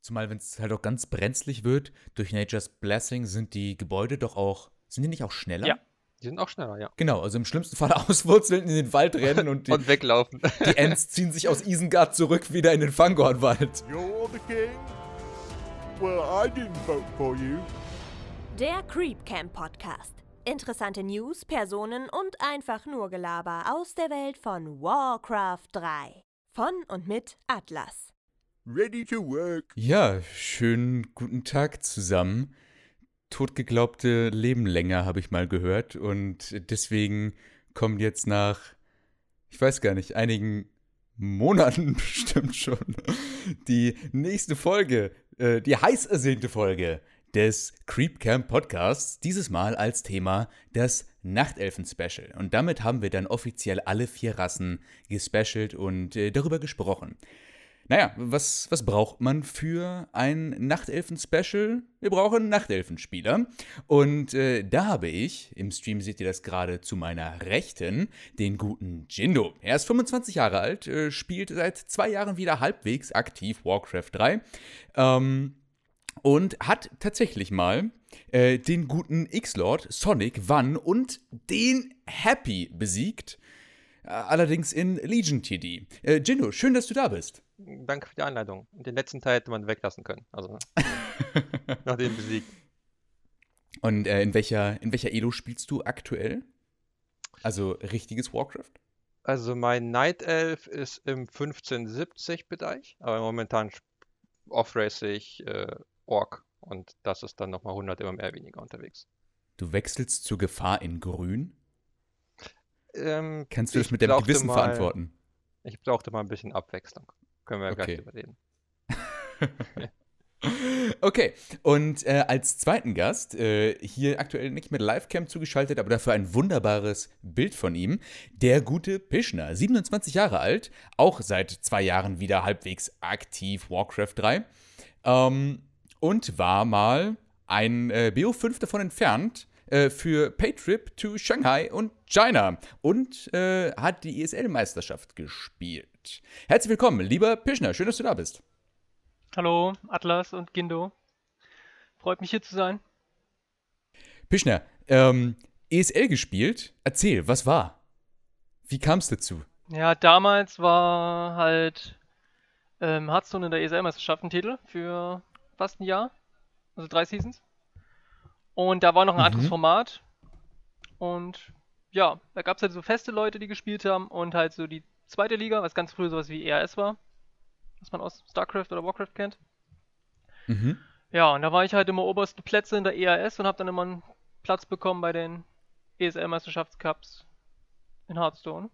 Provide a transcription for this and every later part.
Zumal, wenn es halt auch ganz brenzlig wird, durch Nature's Blessing sind die Gebäude doch auch, sind die nicht auch schneller? Ja, die sind auch schneller, ja. Genau, also im schlimmsten Fall auswurzeln, in den Wald rennen und, die, Und weglaufen. die Ents ziehen sich aus Isengard zurück wieder in den Fangornwald. You're the king? Well, I didn't vote for you. Der Creep Camp Podcast. Interessante News, Personen und einfach nur Gelaber aus der Welt von Warcraft 3. Von und mit Atlas. Ready to work. Ja, schönen guten Tag zusammen. Totgeglaubte leben länger, habe ich mal gehört. Und deswegen kommt jetzt nach, ich weiß gar nicht, einigen Monaten bestimmt schon die nächste Folge, äh, die heiß ersehnte Folge des Creep Camp Podcasts. Dieses Mal als Thema das Nachtelfen-Special. Und damit haben wir dann offiziell alle vier Rassen gespecialt und äh, darüber gesprochen. Naja, was, was braucht man für ein Nachtelfen-Special? Wir brauchen Nachtelfenspieler. Und äh, da habe ich, im Stream seht ihr das gerade zu meiner Rechten, den guten Jindo. Er ist 25 Jahre alt, äh, spielt seit zwei Jahren wieder halbwegs aktiv Warcraft 3. Ähm, und hat tatsächlich mal äh, den guten X-Lord, Sonic, Van und den Happy besiegt. Allerdings in Legion TD. Äh, Jindo, schön, dass du da bist. Danke für die Einleitung. Und den letzten Teil hätte man weglassen können. Also, nach dem besiegt. Und äh, in welcher, in welcher Elo spielst du aktuell? Also richtiges Warcraft? Also, mein Night Elf ist im 1570-Bereich, aber momentan off-race ich äh, Orc. Und das ist dann nochmal 100 immer mehr weniger unterwegs. Du wechselst zur Gefahr in Grün? Ähm, Kannst du das mit deinem Gewissen mal- verantworten? Ich brauchte mal ein bisschen Abwechslung. Können wir ja Okay. gleich drüber reden. Okay, und äh, als zweiten Gast, äh, hier aktuell nicht mit Livecam zugeschaltet, aber dafür ein wunderbares Bild von ihm, der gute Pischner, 27 Jahre alt, auch seit zwei Jahren wieder halbwegs aktiv Warcraft 3 ähm, und war mal ein äh, BO5 davon entfernt äh, für Paytrip to Shanghai und China und äh, hat die ESL-Meisterschaft gespielt. Herzlich willkommen, lieber Pischner, schön, dass du da bist. Hallo, Atlas und Gindo. Freut mich hier zu sein. Pischner, ähm, ESL gespielt? Erzähl, was war? Wie kam es dazu? Ja, damals war halt ähm, Hearthstone in der ESL-Meisterschaft ein Titel für fast ein Jahr. Also drei Seasons. Und da war noch ein anderes Mhm. Format. Und ja, da gab es halt so feste Leute, die gespielt haben und halt so die zweite Liga, was ganz früher sowas wie ERS war. Was man aus StarCraft oder Warcraft kennt. Mhm. Ja, und da war ich halt immer oberste Plätze in der ERS und habe dann immer einen Platz bekommen bei den ESL-Meisterschaftscups in Hearthstone.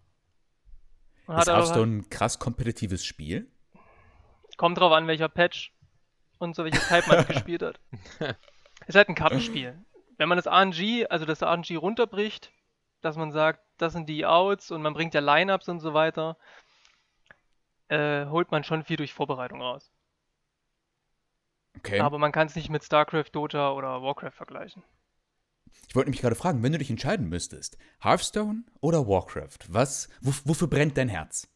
Und Ist Hearthstone ein krass kompetitives Spiel? Halt, kommt drauf an, welcher Patch und so welches Type man gespielt hat. Ist halt ein Kartenspiel. Wenn man das RNG, also das RNG runterbricht, dass man sagt, das sind die Outs und man bringt ja Lineups und so weiter, äh, holt man schon viel durch Vorbereitung raus. Okay. Aber man kann es nicht mit StarCraft, Dota oder Warcraft vergleichen. ich wollte mich gerade fragen, wenn du dich entscheiden müsstest, Hearthstone oder Warcraft, was, wo, wofür brennt dein Herz?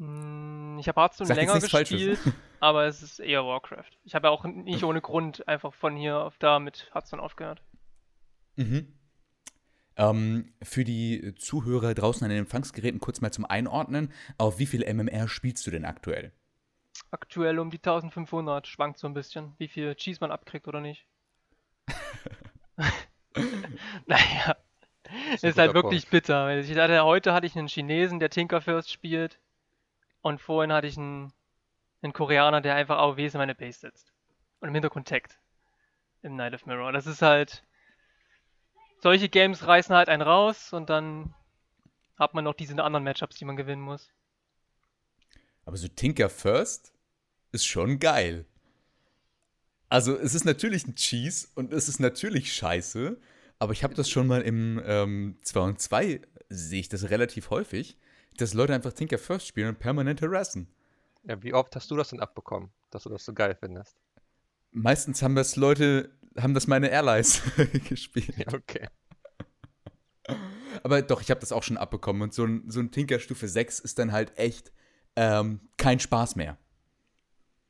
Mm, Ich habe Hearthstone Sag länger nichts Falsches. gespielt, aber es ist eher Warcraft. Ich habe ja auch nicht ohne Grund einfach von hier auf da mit Hearthstone aufgehört. Mhm. Ähm, für die Zuhörer draußen an den Empfangsgeräten kurz mal zum Einordnen, auf wie viel MMR spielst du denn aktuell? Aktuell um die 1500, schwankt so ein bisschen, wie viel Cheese man abkriegt oder nicht. naja, Ist ist halt wirklich Punkt. bitter. Ich hatte, heute hatte ich einen Chinesen, der Tinkerfirst spielt. Und vorhin hatte ich einen, einen Koreaner, der einfach AOWs in meine Base setzt. Und im Hintergrund taggt. Im Night of Mirror. Das ist halt. Solche Games reißen halt einen raus und dann hat man noch diese anderen Matchups, die man gewinnen muss. Aber so Tinker First ist schon geil. Also, es ist natürlich ein Cheese und es ist natürlich scheiße, aber ich habe das schon mal im ähm, 2 und 2 sehe ich das relativ häufig, dass Leute einfach Tinker First spielen und permanent harassen. Ja, wie oft hast du das denn abbekommen, dass du das so geil findest? Meistens haben das Leute, haben das meine Allies gespielt. Ja, okay. Aber doch, ich habe das auch schon abbekommen. Und so ein, so ein Tinker Stufe 6 ist dann halt echt ähm, kein Spaß mehr.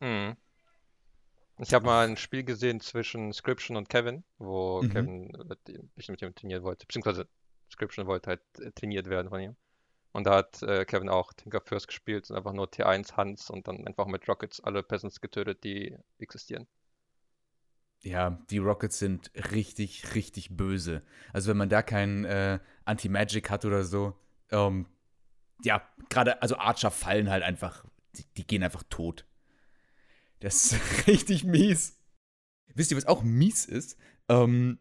Mhm. Ich habe mal ein Spiel gesehen zwischen Scription und Kevin, wo Mhm. Kevin ihm, ein bisschen mit ihm trainieren wollte, beziehungsweise Scription wollte halt äh, trainiert werden von ihm. Und da hat äh, Kevin auch Tinker First gespielt und einfach nur T1 Hans und dann einfach mit Rockets alle Peasants getötet, die existieren. Ja, die Rockets sind richtig, richtig böse. Also wenn man da kein äh, Anti-Magic hat oder so, ähm, ja, gerade, also Archer fallen halt einfach, die, die gehen einfach tot. Das ist richtig mies. Wisst ihr, was auch mies ist? Ähm,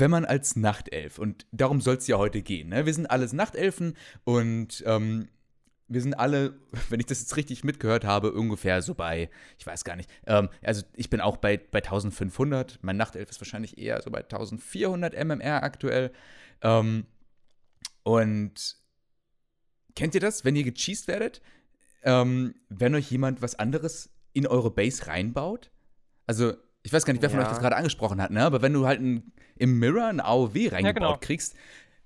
wenn man als Nachtelf, und darum soll es ja heute gehen, ne? wir sind alles Nachtelfen und ähm, wir sind alle, wenn ich das jetzt richtig mitgehört habe, ungefähr so bei, ich weiß gar nicht, ähm, also ich bin auch bei, bei 1500, mein Nachtelf ist wahrscheinlich eher so bei 1400 MMR aktuell. Ähm, und kennt ihr das, wenn ihr gecheased werdet? Ähm, wenn euch jemand was anderes in eure Base reinbaut? Also, ich weiß gar nicht, wer von Ja. euch das gerade angesprochen hat, ne? Aber wenn du halt ein, im Mirror ein AOW reingebaut genau. kriegst,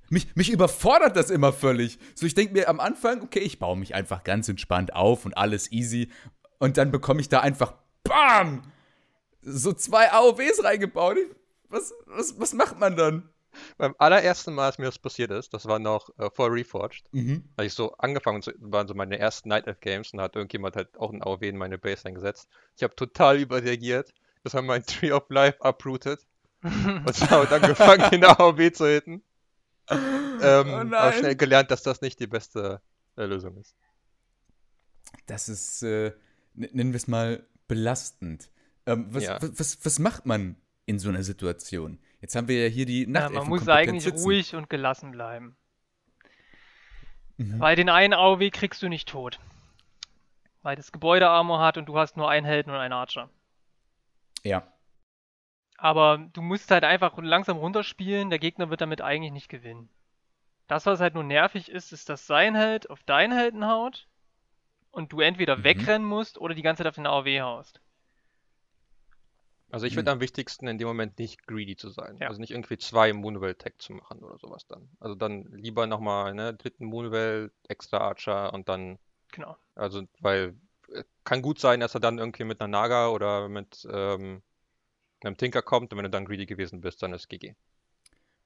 mich, mich überfordert das immer völlig. So, ich denke mir am Anfang, okay, ich baue mich einfach ganz entspannt auf und alles easy. Und dann bekomme ich da einfach BAM! So zwei AOWs reingebaut. Ich- Was, was, was macht man dann? Beim allerersten Mal, als mir das passiert ist, das war noch äh, vor Reforged, Mhm. als ich so angefangen zu, waren so meine ersten Night Elf Games und hat irgendjemand halt auch ein AOW in meine Base eingesetzt. Ich habe total überreagiert. Das haben mein Tree of Life uprooted und habe dann angefangen, den AOW zu hitten. Ähm, Oh aber schnell gelernt, dass das nicht die beste äh, Lösung ist. Das ist, äh, nennen wir es mal, belastend. Ähm, was, Ja. was, was, was macht man in so einer Situation? Jetzt haben wir ja hier die Ja, Nachtelfen man muss eigentlich sitzen. ruhig und gelassen bleiben. Mhm. Weil den einen AOW kriegst du nicht tot. Weil das Gebäude Armor hat und du hast nur einen Helden und einen Archer. Ja. Aber du musst halt einfach langsam runterspielen, der Gegner wird damit eigentlich nicht gewinnen. Das, was halt nur nervig ist, ist, dass sein Held auf deinen Helden haut und du entweder Mhm. wegrennen musst oder die ganze Zeit auf den AOW haust. Also ich Hm. finde am wichtigsten in dem Moment nicht greedy zu sein. Ja. Also nicht irgendwie zwei Moonwell Tag zu machen oder sowas dann. Also dann lieber nochmal, ne, dritten Moonwell, extra Archer und dann, Genau. also weil äh, kann gut sein, dass er dann irgendwie mit einer Naga oder mit ähm, einem Tinker kommt und wenn du dann greedy gewesen bist, dann ist GG.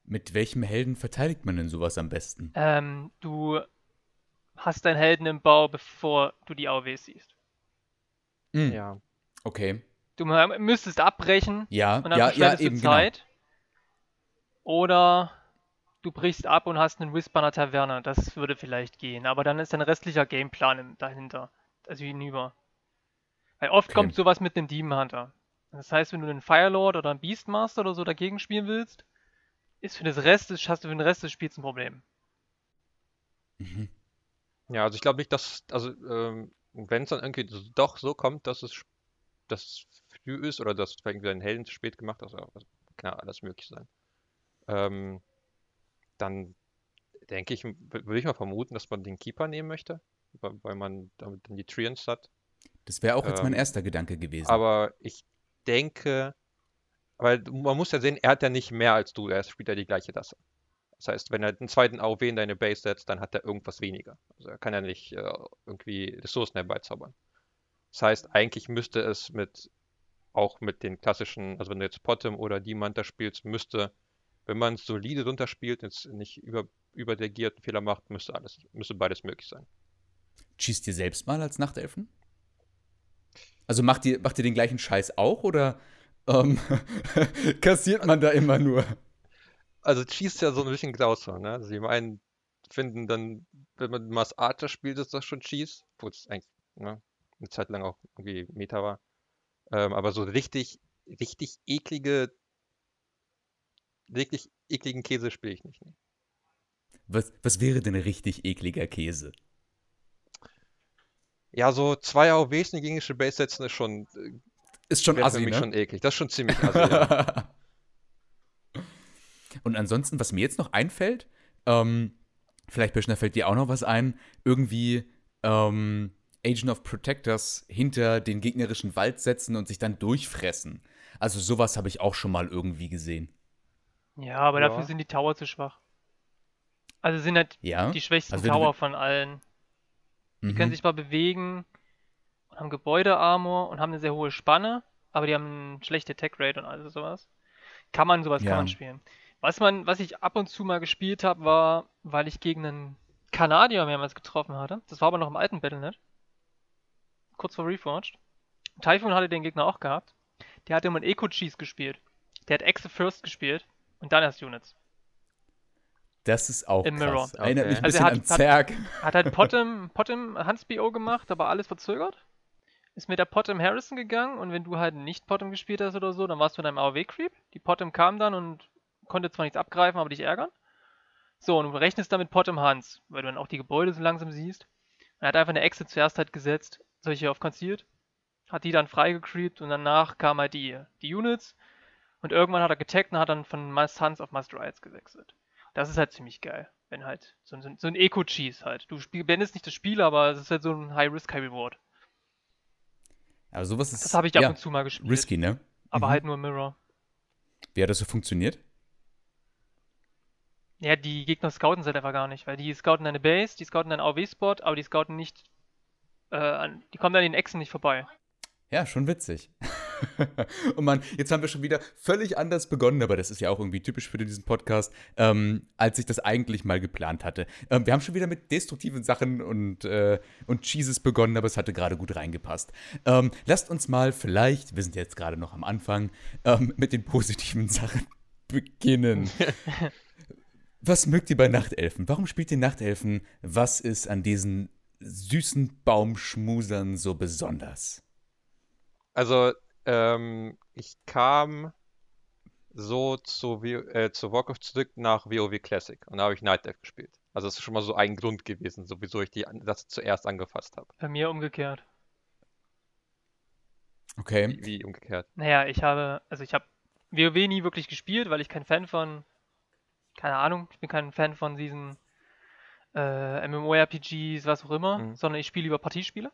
Mit welchem Helden verteidigt man denn sowas am besten? Ähm, du hast deinen Helden im Bau, bevor du die AOWs siehst. Hm, Ja. Okay. Du mü- müsstest abbrechen Ja, und dann ja, ja, eben, du genau. Zeit. Oder du brichst ab und hast einen Whisper Taverne. Das würde vielleicht gehen. Aber dann ist dein restlicher Gameplan dahinter. Also hinüber. Weil oft Okay. kommt sowas mit einem Demon Hunter. Das heißt, wenn du einen Firelord oder einen Beastmaster oder so dagegen spielen willst, ist für das Rest des, hast du für den Rest des Spiels ein Problem. Mhm. Ja, also ich glaube nicht, dass, also ähm, wenn es dann irgendwie so- doch so kommt, dass es, es früh ist oder dass du irgendwie deinen Helden zu spät gemacht hast, also, kann ja alles möglich sein. Ähm, dann denke ich, würde ich mal vermuten, dass man den Keeper nehmen möchte, weil, man damit dann die Treants hat. Das wäre auch jetzt mein Ähm, erster Gedanke gewesen. Aber ich denke, weil man muss ja sehen, er hat ja nicht mehr als du, er spielt ja die gleiche Tasse. Das heißt, wenn er einen zweiten AOW in deine Base setzt, dann hat er irgendwas weniger. Also er kann ja nicht äh, irgendwie Ressourcen herbeizaubern. Das heißt, eigentlich müsste es mit, auch mit den klassischen, also wenn du jetzt Potem oder Dimanta spielst, müsste, wenn man es solide runterspielt, jetzt nicht über, überdegiert Fehler macht, müsste alles, müsste beides möglich sein. Schießt ihr selbst mal als Nachtelfen? Also macht ihr, macht ihr den gleichen Scheiß auch oder ähm, kassiert man da immer nur? Also Cheese ist ja so ein bisschen Grauzone, ne? Also die einen finden dann, wenn man Mass Archer spielt, ist das schon Cheese, wo es eigentlich ne, eine Zeit lang auch irgendwie Meta war. Ähm, aber so richtig, richtig eklige, wirklich ekligen Käse spiele ich nicht. Ne? Was, was wäre denn richtig ekliger Käse? Ja, so zwei AOWs in die gegnerische Base setzen ist schon, äh, Ist schon assi, für mich ne? schon eklig. Das ist schon ziemlich assi, ja. Und ansonsten, was mir jetzt noch einfällt, ähm, vielleicht Böschner fällt dir auch noch was ein, irgendwie ähm, Agent of Protectors hinter den gegnerischen Wald setzen und sich dann durchfressen. Also sowas habe ich auch schon mal irgendwie gesehen. Ja, aber Ja. dafür sind die Tower zu schwach. Also sind halt Ja? die schwächsten Also Tower von allen. Die können Mhm. sich mal bewegen und haben Gebäudearmor und haben eine sehr hohe Spanne, aber die haben eine schlechte Attack Rate und alles sowas. Kann man, sowas Ja. kann man spielen. Was man, was ich ab und zu mal gespielt habe, war, weil ich gegen einen Kanadier mehrmals getroffen hatte. Das war aber noch im alten Battlenet. Kurz vor Reforged. Typhoon hatte den Gegner auch gehabt. Der hat immer einen Eco-Cheese gespielt. Der hat Exe First gespielt und dann erst Units. Das ist auch Im krass. Erinnert mich ein Also bisschen er an hat- hat- Zerg. Hat halt Potem, Potem Hans BO gemacht, aber alles verzögert. Ist mit der Potem Harrison gegangen und wenn du halt nicht Potem gespielt hast oder so, dann warst du in einem AOW-Creep. Die Potem kam dann und konnte zwar nichts abgreifen, aber dich ärgern. So, und du rechnest dann mit Potem Hans, weil du dann auch die Gebäude so langsam siehst. Er hat einfach eine Exit zuerst halt gesetzt, solche auf Concealed, hat die dann freigecreept und danach kamen halt die, die Units und irgendwann hat er getaggt und hat dann von Must Hans auf Must Riots gewechselt. Das ist halt ziemlich geil, wenn halt so, ein- so ein Eco-Cheese halt. Du spiel, beendest nicht das Spiel, aber es ist halt so ein High-Risk, High-Reward. Aber sowas ist. Das habe ich ab ja, und zu mal gespielt. Risky, ne? Aber Mhm. halt nur Mirror. Wie hat das so funktioniert? Ja, die Gegner scouten es halt einfach gar nicht, weil die scouten deine Base, die scouten deinen AOW-Spot, aber die scouten nicht, äh, an, die kommen an den Echsen nicht vorbei. Ja, schon witzig. Und man, jetzt haben wir schon wieder völlig anders begonnen, aber das ist ja auch irgendwie typisch für diesen Podcast, ähm, als ich das eigentlich mal geplant hatte. Ähm, wir haben schon wieder mit destruktiven Sachen und, äh, und Cheeses begonnen, aber es hatte gerade gut reingepasst. Ähm, lasst uns mal vielleicht, wir sind jetzt gerade noch am Anfang, ähm, mit den positiven Sachen beginnen. Was mögt ihr bei Nachtelfen? Warum spielt ihr Nachtelfen? Was ist an diesen süßen Baumschmusern so besonders? Also, ähm, ich kam so zu, äh, zu Warcraft zurück nach WoW Classic und da habe ich Night Elf gespielt. Also das ist schon mal so ein Grund gewesen, so wieso ich die, das zuerst angefasst habe. Bei mir umgekehrt. Okay. Wie, wie umgekehrt. Naja, ich habe, also ich habe WoW nie wirklich gespielt, weil ich kein Fan von, keine Ahnung, ich bin kein Fan von diesen äh, MMORPGs, was auch immer, Mhm. sondern ich spiele lieber Partiespiele.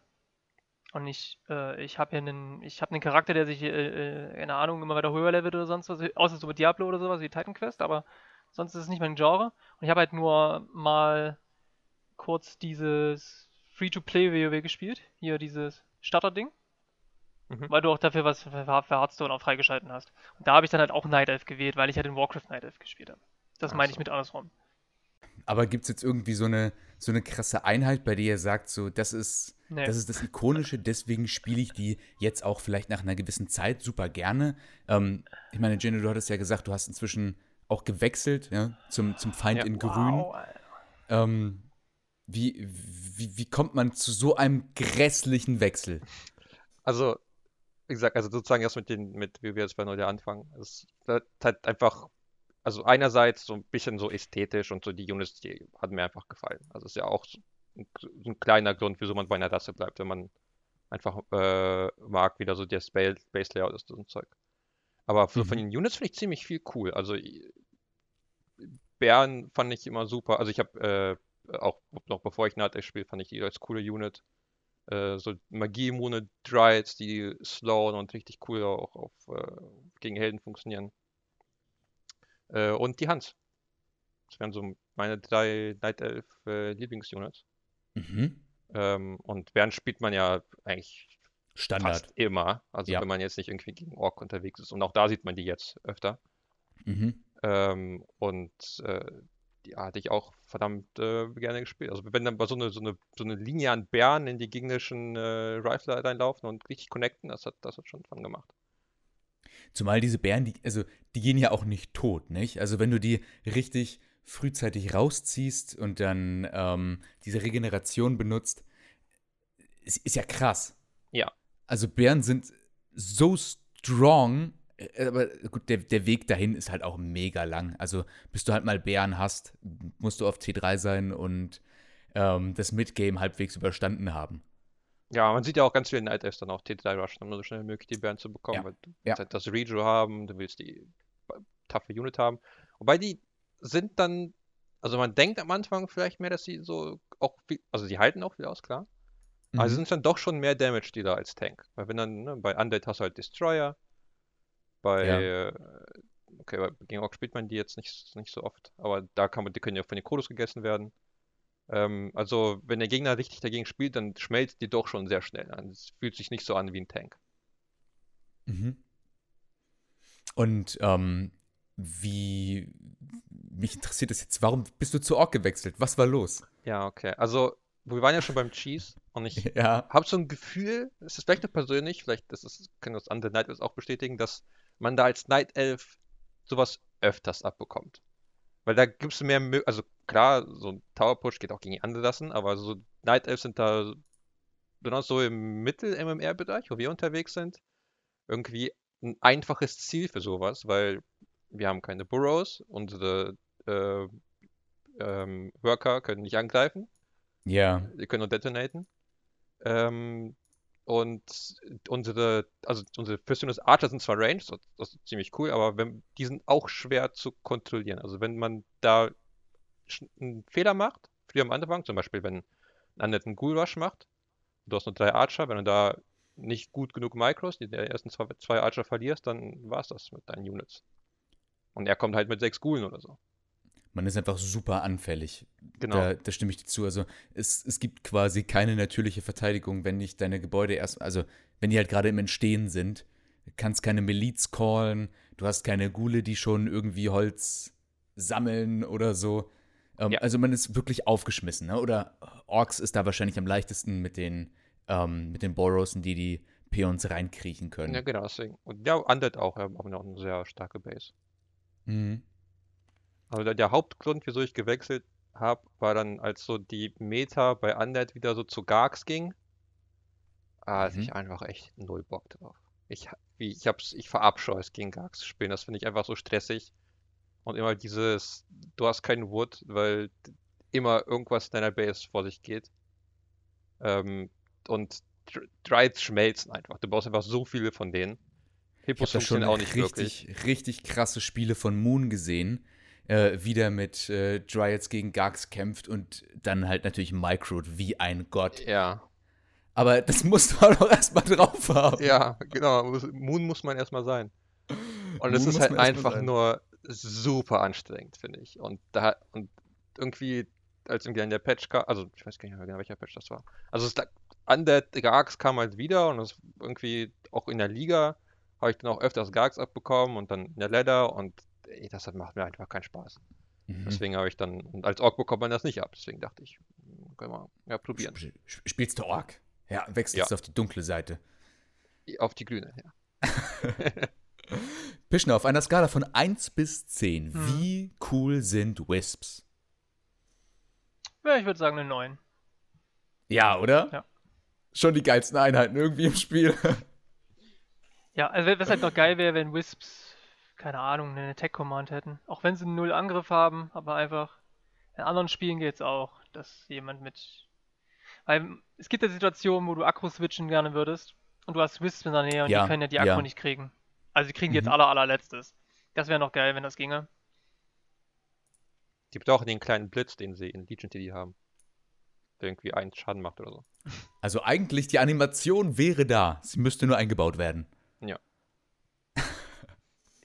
Und ich, äh, ich habe hier einen, ich habe einen Charakter, der sich, äh, äh, keine Ahnung, immer weiter höher levelt oder sonst was, außer so mit Diablo oder sowas wie Titan Quest, aber sonst ist es nicht mein Genre. Und ich habe halt nur mal kurz dieses Free-to-Play WoW gespielt, hier dieses Starter-Ding Mhm. weil du auch dafür was für, für Hearthstone auch freigeschalten hast. Und da habe ich dann halt auch Night Elf gewählt, weil ich halt in Warcraft Night Elf gespielt habe. Das meine ich mit andersrum. Aber gibt es jetzt irgendwie so eine, so eine krasse Einheit, bei der ihr sagt, so, das ist, Nee. das ist das Ikonische, deswegen spiele ich die jetzt auch vielleicht nach einer gewissen Zeit super gerne. Ähm, ich meine, Jenny, du hattest ja gesagt, du hast inzwischen auch gewechselt ja, zum, zum Feind Ja. in Grün. Wow. Ähm, wie, wie, wie kommt man zu so einem grässlichen Wechsel? Also, wie gesagt, also sozusagen erst mit den, mit wie wir jetzt bei Neu anfangen. Es ist halt einfach, also einerseits so ein bisschen so ästhetisch und so die Units, die hat mir einfach gefallen. Also ist ja auch so ein, so ein kleiner Grund, wieso man bei einer Rasse bleibt, wenn man einfach äh, mag, wie da so das Ba- Base Layout ist, so ein Zeug. Aber so von Mhm. den Units finde ich ziemlich viel cool. Also i- Bären fand ich immer super. Also ich habe äh, auch noch bevor ich Night spiele, fand ich die als coole Unit. Äh, so Magie-immune Dryads, die slowen und richtig cool auch auf, äh, gegen Helden funktionieren. Äh, und die Hans. Das wären so meine drei Night Elf äh, Lieblingsunits. Mhm. Ähm, und Bären spielt man ja eigentlich Standard. fast immer. Also Ja. wenn man jetzt nicht irgendwie gegen Ork unterwegs ist. Und auch da sieht man die jetzt öfter. Mhm. Ähm, und äh, die hatte ich auch verdammt äh, gerne gespielt. Also wenn dann mal so eine, so eine, so eine Linie an Bären in die gegnerischen äh, Rifler reinlaufen und richtig connecten, das hat, das hat schon Fun gemacht. Zumal diese Bären, die, also die gehen ja auch nicht tot, nicht? Also wenn du die richtig frühzeitig rausziehst und dann ähm, diese Regeneration benutzt, ist, ist ja krass. Ja. Also Bären sind so strong, äh, aber gut, der, der Weg dahin ist halt auch mega lang. Also bis du halt mal Bären hast, musst du auf T3 sein und ähm, das Midgame halbwegs überstanden haben. Ja, man sieht ja auch ganz viele Night Elves dann auch T3 rushen, um so schnell wie möglich die Bären zu bekommen, Ja, weil du ja. halt das Rejo haben, du willst die taffe Unit haben. Wobei die sind dann, also man denkt am Anfang vielleicht mehr, dass sie so auch viel, also die halten auch viel aus, klar. Aber sie Mhm. sind dann doch schon mehr Damage-Dealer als Tank. Weil wenn dann, ne, bei Undead hast du halt Destroyer. Bei, Ja. äh, okay, bei, gegen Ork spielt man die jetzt nicht, nicht so oft. Aber da kann man, die können ja von den Kodos gegessen werden. Ähm, also, wenn der Gegner richtig dagegen spielt, dann schmelzt die doch schon sehr schnell an. Es fühlt sich nicht so an wie ein Tank. Mhm. Und ähm, wie mich interessiert das jetzt, warum bist du zu Ork gewechselt? Was war los? Ja, okay. Also, wir waren ja schon beim Cheese und ich Ja. habe so ein Gefühl, es ist vielleicht nur persönlich, vielleicht das ist, können das andere Night Elves auch bestätigen, dass man da als Night Elf sowas öfters abbekommt. Weil da gibt es mehr, Mö also klar, so ein Tower Push geht auch gegen die andere lassen, aber so Night Elves sind da besonders so im Mittel-MMR-Bereich, wo wir unterwegs sind, irgendwie ein einfaches Ziel für sowas, weil wir haben keine Burrows, unsere äh, ähm, Worker können nicht angreifen. Ja. Die können nur detonaten. Ähm, und unsere, also unsere Prisoners Archer sind zwar ranged, das, ist ziemlich cool, aber wenn, die sind auch schwer zu kontrollieren. Also wenn man da einen Fehler macht, früher am Anfang, zum Beispiel wenn ein anderer einen Ghoul Rush macht, du hast nur drei Archer, wenn du da nicht gut genug Micros, die der ersten zwei, zwei Archer verlierst, dann war's das mit deinen Units. Und er kommt halt mit sechs Ghoulen oder so. Man ist einfach super anfällig. Genau. Da, da stimme ich dir zu. Also es, es gibt quasi keine natürliche Verteidigung, wenn nicht deine Gebäude erst, also wenn die halt gerade im Entstehen sind. Du kannst keine Miliz callen, du hast keine Gule, die schon irgendwie Holz sammeln oder so. Ähm, Ja. Also man ist wirklich aufgeschmissen. Ne? Oder Orks ist da wahrscheinlich am leichtesten mit den, ähm, mit den Borrows, in die die Peons reinkriechen können. Ja, genau, deswegen. Und ja, Undead auch, haben auch noch eine sehr starke Base. Mhm. Also der, Hauptgrund, wieso ich gewechselt habe, war dann, als so die Meta bei Undead wieder so zu Garks ging, ah, hatte Mhm. ich einfach echt null Bock drauf. Ich, wie, ich, hab's, ich verabscheue es, gegen Garks zu spielen. Das finde ich einfach so stressig. Und immer dieses, du hast keinen Wood, weil immer irgendwas in deiner Base vor sich geht. Ähm, und Dr- Drides schmelzen einfach. Du brauchst einfach so viele von denen. Ich Hippos habe da schon funktionieren auch nicht richtig, wirklich. richtig krasse Spiele von Moon gesehen, äh, wie der mit äh, Dryads gegen Garks kämpft und dann halt natürlich Microd wie ein Gott. Ja. Aber das musst du auch noch erstmal drauf haben. Ja, genau. muss- Moon muss man erstmal sein. Und es ist muss halt man einfach sein. nur super anstrengend, finde ich. Und da und irgendwie, als irgendwie an der Patch kam, also ich weiß gar nicht mehr genau, welcher Patch das war. Also es lag, Undead Gargs kam halt wieder und es irgendwie auch in der Liga habe ich dann auch öfters Gargs abbekommen und dann in der Ladder und das macht mir einfach keinen Spaß. Mhm. Deswegen habe ich dann, und als Ork bekommt man das nicht ab. Deswegen dachte ich, hm, können wir ja probieren. Sp- sp- Spielst du Ork? Ja, wechselst Ja. du auf die dunkle Seite. Auf die Grüne, ja. Pischner, auf einer Skala von 1 bis 10, Hm. wie cool sind Wisps? Ja, ich würde sagen eine 9. Ja, oder? Ja. Schon die geilsten Einheiten irgendwie im Spiel. Ja, also was halt noch geil wäre, wenn Wisps, keine Ahnung, eine Attack-Command hätten. Auch wenn sie null Angriff haben, aber einfach. In anderen Spielen geht's auch, dass jemand mit. Weil es gibt ja Situationen, wo du Akku switchen gerne würdest und du hast Wisps in der Nähe und Ja, die können ja die Akku ja. nicht kriegen. Also die kriegen die jetzt Mhm. aller allerletztes. Das wäre noch geil, wenn das ginge. Die brauchen den kleinen Blitz, den sie in Legion TD haben. Der irgendwie einen Schaden macht oder so. Also eigentlich, die Animation wäre da. Sie müsste nur eingebaut werden. Also,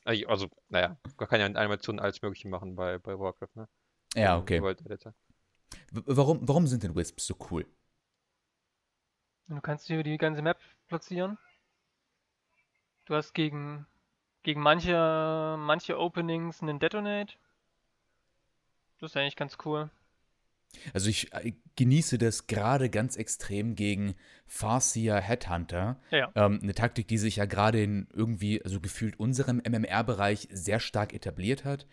Also, naja, man kann ja in Animationen alles Mögliche machen bei, bei Warcraft, ne? Ja, okay. Warum, warum sind denn Wisps so cool? Du kannst hier die ganze Map platzieren. Du hast gegen, gegen manche, manche Openings einen Detonate. Das ist eigentlich ganz cool. Also ich äh, genieße das gerade ganz extrem gegen Farseer Headhunter. Ja, ja. Ähm, eine Taktik, die sich ja gerade in irgendwie, also gefühlt unserem MMR-Bereich sehr stark etabliert hat.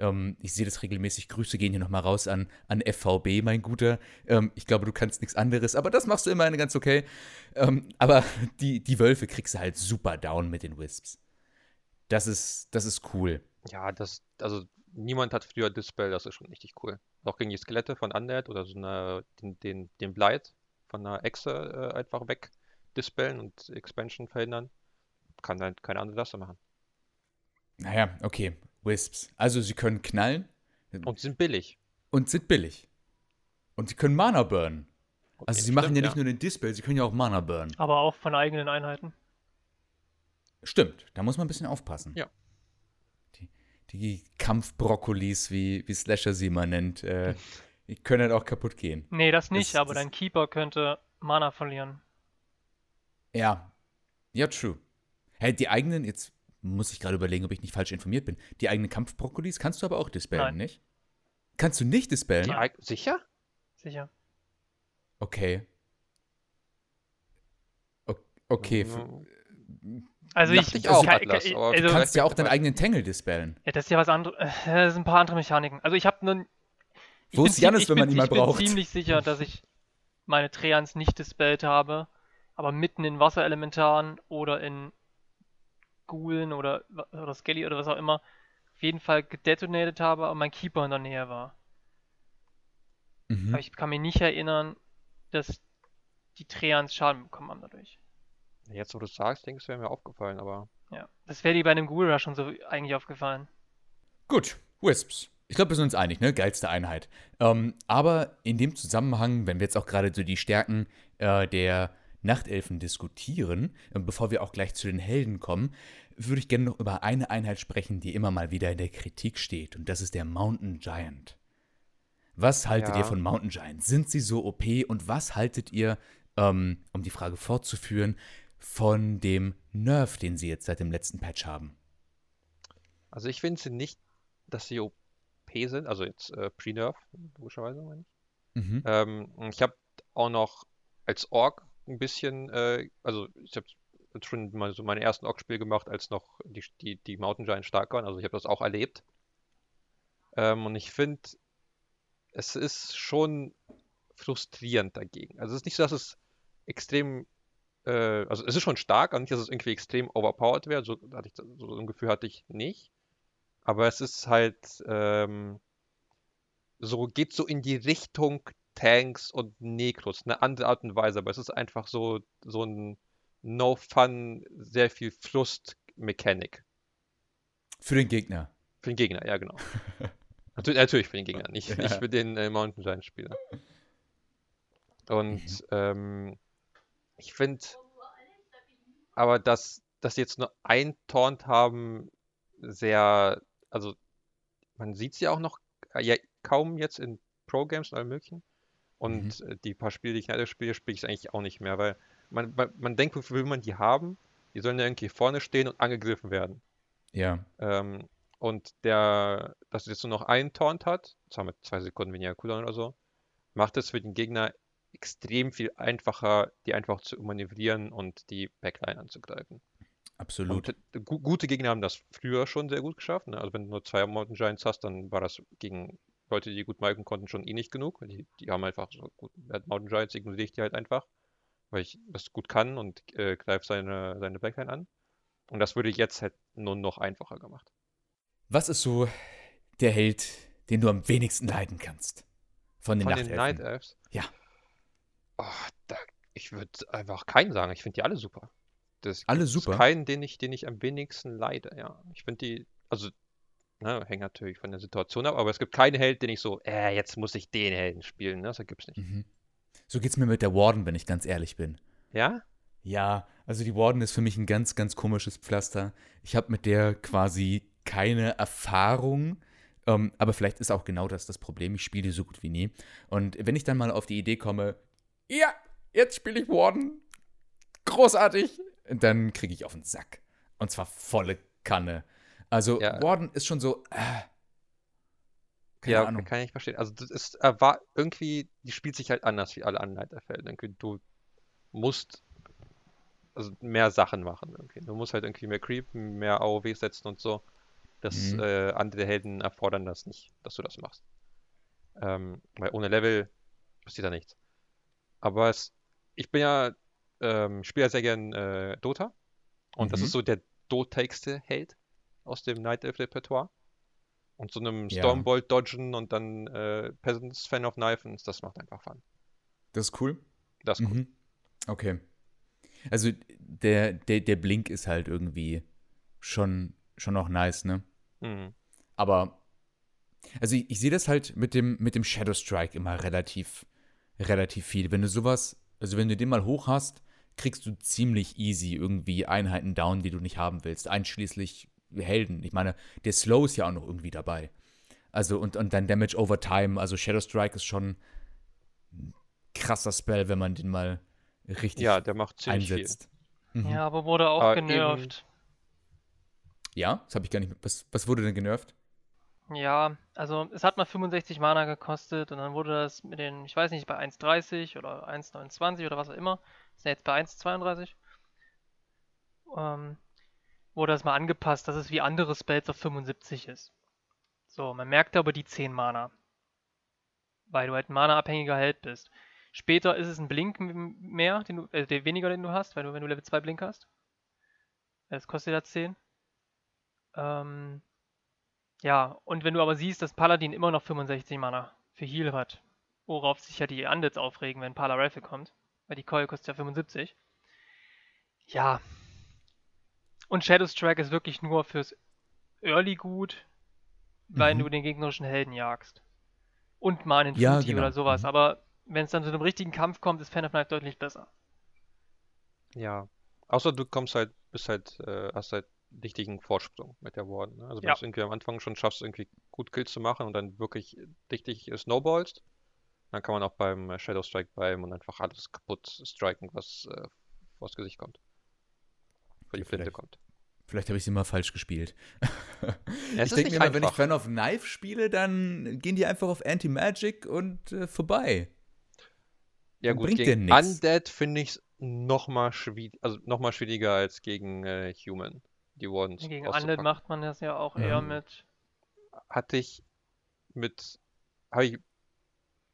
Ähm, ich sehe das regelmäßig. Grüße gehen hier nochmal raus an, an FVB, mein Guter. Ähm, ich glaube, du kannst nichts anderes, aber das machst du immerhin ganz okay. Ähm, aber die, die Wölfe kriegst du halt super down mit den Wisps. Das ist, das ist cool. Ja, das, also niemand hat früher Dispel, das ist schon richtig cool. Auch gegen die Skelette von Undead oder so eine, den, den, den Blight von einer Echse äh, einfach weg dispellen und Expansion verhindern. Kann dann keine andere Lasse machen. Naja, okay. Wisps. Also sie können knallen Und sie sind billig. und sind billig. Und sie können Mana burnen. Also sie machen stimmt, ja nicht nur den Dispel, sie können ja auch Mana burnen. Aber auch von eigenen Einheiten. Stimmt, da muss man ein bisschen aufpassen. Ja. Die, Kampfbrokkolis, wie, wie Slasher sie mal nennt, äh, Die können halt auch kaputt gehen. Nee, das nicht, Das- aber das- dein Keeper könnte Mana verlieren. Ja. Ja, true. Hey, die eigenen, jetzt muss ich gerade überlegen, ob ich nicht falsch informiert bin. Die eigenen Kampfbrokkolis kannst du aber auch dispellen, Nein. nicht? Kannst du nicht dispellen? Die, sicher? Sicher. Okay. O okay. Also ich, ich auch, kann- Atlas, kann- aber also, Du kannst ja auch deinen eigenen Tangle dispellen. ja, das ist ja was anderes. Äh, das sind ein paar andere Mechaniken. Also ich habe nun. Wo ist ich wenn man ihn mal Ich bin braucht? ziemlich sicher, dass ich meine Treants nicht dispelled habe, aber mitten in Wasserelementaren oder in Ghoulen oder, oder Skelly oder was auch immer auf jeden Fall gedetonated habe, aber mein Keeper in der Nähe war. Mhm. Aber ich kann mich nicht erinnern, dass die Treants Schaden bekommen haben dadurch. Jetzt, wo du es sagst, denke ich, es wäre mir aufgefallen, aber Ja. Das wäre dir bei einem Rush schon so eigentlich aufgefallen. Gut, Wisps. Ich glaube, wir sind uns einig, ne? Geilste Einheit. Ähm, aber in dem Zusammenhang, wenn wir jetzt auch gerade so die Stärken äh, der Nachtelfen diskutieren, äh, bevor wir auch gleich zu den Helden kommen, würde ich gerne noch über eine Einheit sprechen, die immer mal wieder in der Kritik steht. Und das ist der Mountain Giant. Was haltet Ja. ihr von Mountain Giant? Sind sie so OP? Und was haltet ihr, ähm, um die Frage fortzuführen, von dem Nerf, den sie jetzt seit dem letzten Patch haben? Also ich finde sie nicht, dass sie OP sind, also jetzt äh, Pre-Nerf, logischerweise meine ich. Mhm. Ähm, ich habe auch noch als Ork ein bisschen, äh, also ich habe schon mal so meine ersten Ork-Spiele gemacht, als noch die, die, die Mountain Giants stark waren, also ich habe das auch erlebt. Ähm, und ich finde, es ist schon frustrierend dagegen. Also es ist nicht so, dass es extrem, äh, also es ist schon stark, aber nicht, dass es irgendwie extrem overpowered wäre, so, hatte ich, so ein Gefühl hatte ich nicht. Aber es ist halt, ähm, so, geht so in die Richtung Tanks und Necros, eine andere Art und Weise, aber es ist einfach so, so ein No-Fun, sehr viel Frust-Mechanik. Für den Gegner. Für den Gegner, ja, genau. Natürlich, natürlich für den Gegner, nicht, Ja. nicht für den äh, Mountain Giant Spieler. Und Mhm. ähm, ich finde, aber dass, dass sie jetzt nur ein Taunt haben, sehr, also man sieht sie auch noch äh, ja, kaum jetzt in Pro-Games und allem möglichen. Und äh, die paar Spiele, die ich leider spiele, spiele ich eigentlich auch nicht mehr, weil man, man, man denkt, wofür will man die haben? Die sollen ja irgendwie vorne stehen und angegriffen werden. Ja. Ähm, und der, dass es jetzt nur noch einen Taunt hat, zwar mit zwei Sekunden weniger Cooldown oder so, macht es für den Gegner extrem viel einfacher, die einfach zu manövrieren und die Backline anzugreifen. Absolut. Und äh, gu gute Gegner haben das früher schon sehr gut geschafft. Ne? Also wenn du nur zwei Mountain Giants hast, dann war das gegen Leute, die gut miken konnten, schon eh nicht genug. Die, die haben einfach so gut, Mountain Giants ignoriere ich die halt einfach, weil ich das gut kann und äh, greife seine, seine Backline an. Und das würde jetzt halt nur noch einfacher gemacht. Was ist so der Held, den du am wenigsten leiden kannst? Von den Von den. Night Elves? Ja. Oh, da, ich würde einfach keinen sagen. Ich finde die alle super. Das Alle super? keinen, den ich, den ich am wenigsten leide, ja. Ich finde die, also, ne, hängt natürlich von der Situation ab, aber es gibt keinen Held, den ich so, äh, jetzt muss ich den Helden spielen, ne? Das gibt's nicht. Mhm. So geht's mir mit der Warden, wenn ich ganz ehrlich bin. Ja? Ja, also die Warden ist für mich ein ganz, ganz komisches Pflaster. Ich habe mit der quasi keine Erfahrung. Ähm, aber vielleicht ist auch genau das das Problem. Ich spiele die so gut wie nie. Und wenn ich dann mal auf die Idee komme, ja, jetzt spiele ich Warden, großartig, dann kriege ich auf den Sack. Und zwar volle Kanne. Also Ja. Warden ist schon so, äh, keine ja, Ahnung. kann ich verstehen. Also, das ist, äh, war irgendwie, die spielt sich halt anders wie alle anderen. Irgendwie, Du musst also mehr Sachen machen. Irgendwie. Du musst halt irgendwie mehr Creepen, mehr AOW setzen und so. Das Mhm. äh, andere Helden erfordern das nicht, dass du das machst. Ähm, weil ohne Level passiert da nichts. Aber es, ich bin ja, ähm, spiele ja sehr gern äh, Dota. Und das Mhm. ist so der dotaigste Held aus dem Night Elf Repertoire. Und so einem Ja. Stormbolt dodgen und dann äh, Peasants Fan of Knives, das macht einfach Fun. Das ist cool. Das ist cool. Mhm. Okay. Also der, der, der Blink ist halt irgendwie schon, schon auch nice, ne? Mhm. Aber also ich, ich sehe das halt mit dem, mit dem Shadow Strike immer relativ, relativ viel. Wenn du sowas, also wenn du den mal hoch hast, kriegst du ziemlich easy irgendwie Einheiten down, die du nicht haben willst. Einschließlich Helden. Ich meine, der Slow ist ja auch noch irgendwie dabei. Also und, und dann Damage over Time. Also Shadow Strike ist schon ein krasser Spell, wenn man den mal richtig Ja, der macht ziemlich einsetzt. Mhm. Ja, aber wurde auch Aber genervt. Ja, das habe ich gar nicht. Was, was wurde denn genervt? Ja, also es hat mal 65 Mana gekostet und dann wurde das mit den, ich weiß nicht, bei 1,30 oder 1,29 oder was auch immer, ist ja jetzt bei 1,32, ähm, wurde das mal angepasst, dass es wie andere Spells auf 75 ist. So, man merkt aber die 10 Mana, weil du halt ein Mana-abhängiger Held bist. Später ist es ein Blink mehr, den du, äh, der weniger, den du hast, weil du, wenn du Level 2 Blink hast. Das kostet ja 10. Ähm, ja, und wenn du aber siehst, dass Paladin immer noch 65 Mana für Heal hat, worauf sich ja die Undeads aufregen, wenn Pala Rifle kommt, weil die Coil kostet ja 75. Ja. Und Shadows Track ist wirklich nur fürs Early gut, weil Mhm. du den gegnerischen Helden jagst. Und mal einen Ja, genau. oder sowas. Mhm. Aber wenn es dann zu einem richtigen Kampf kommt, ist Fan of Knife deutlich besser. Ja. Außer du kommst halt, bist halt, äh, hast halt richtigen Vorsprung mit der Warden. Ne? Also wenn Ja. du es irgendwie am Anfang schon schaffst, irgendwie gut Kills zu machen und dann wirklich richtig snowballst, dann kann man auch beim äh, Shadow Strike bleiben und einfach alles kaputt striken, was äh, vors Gesicht kommt. Vor die Flinte vielleicht. kommt. Vielleicht habe ich sie mal falsch gespielt. Ja, ich denke mir mal, wenn ich. Fan of Knife spiele, dann gehen die einfach auf Anti-Magic und äh, vorbei. Ja gut, bringt gegen. Undead finde ich es nochmal schwierig, also noch mal schwieriger als gegen äh, Human, die Wardens Gegen Undead macht man das ja auch Ja. eher mit. hatte ich mit, habe ich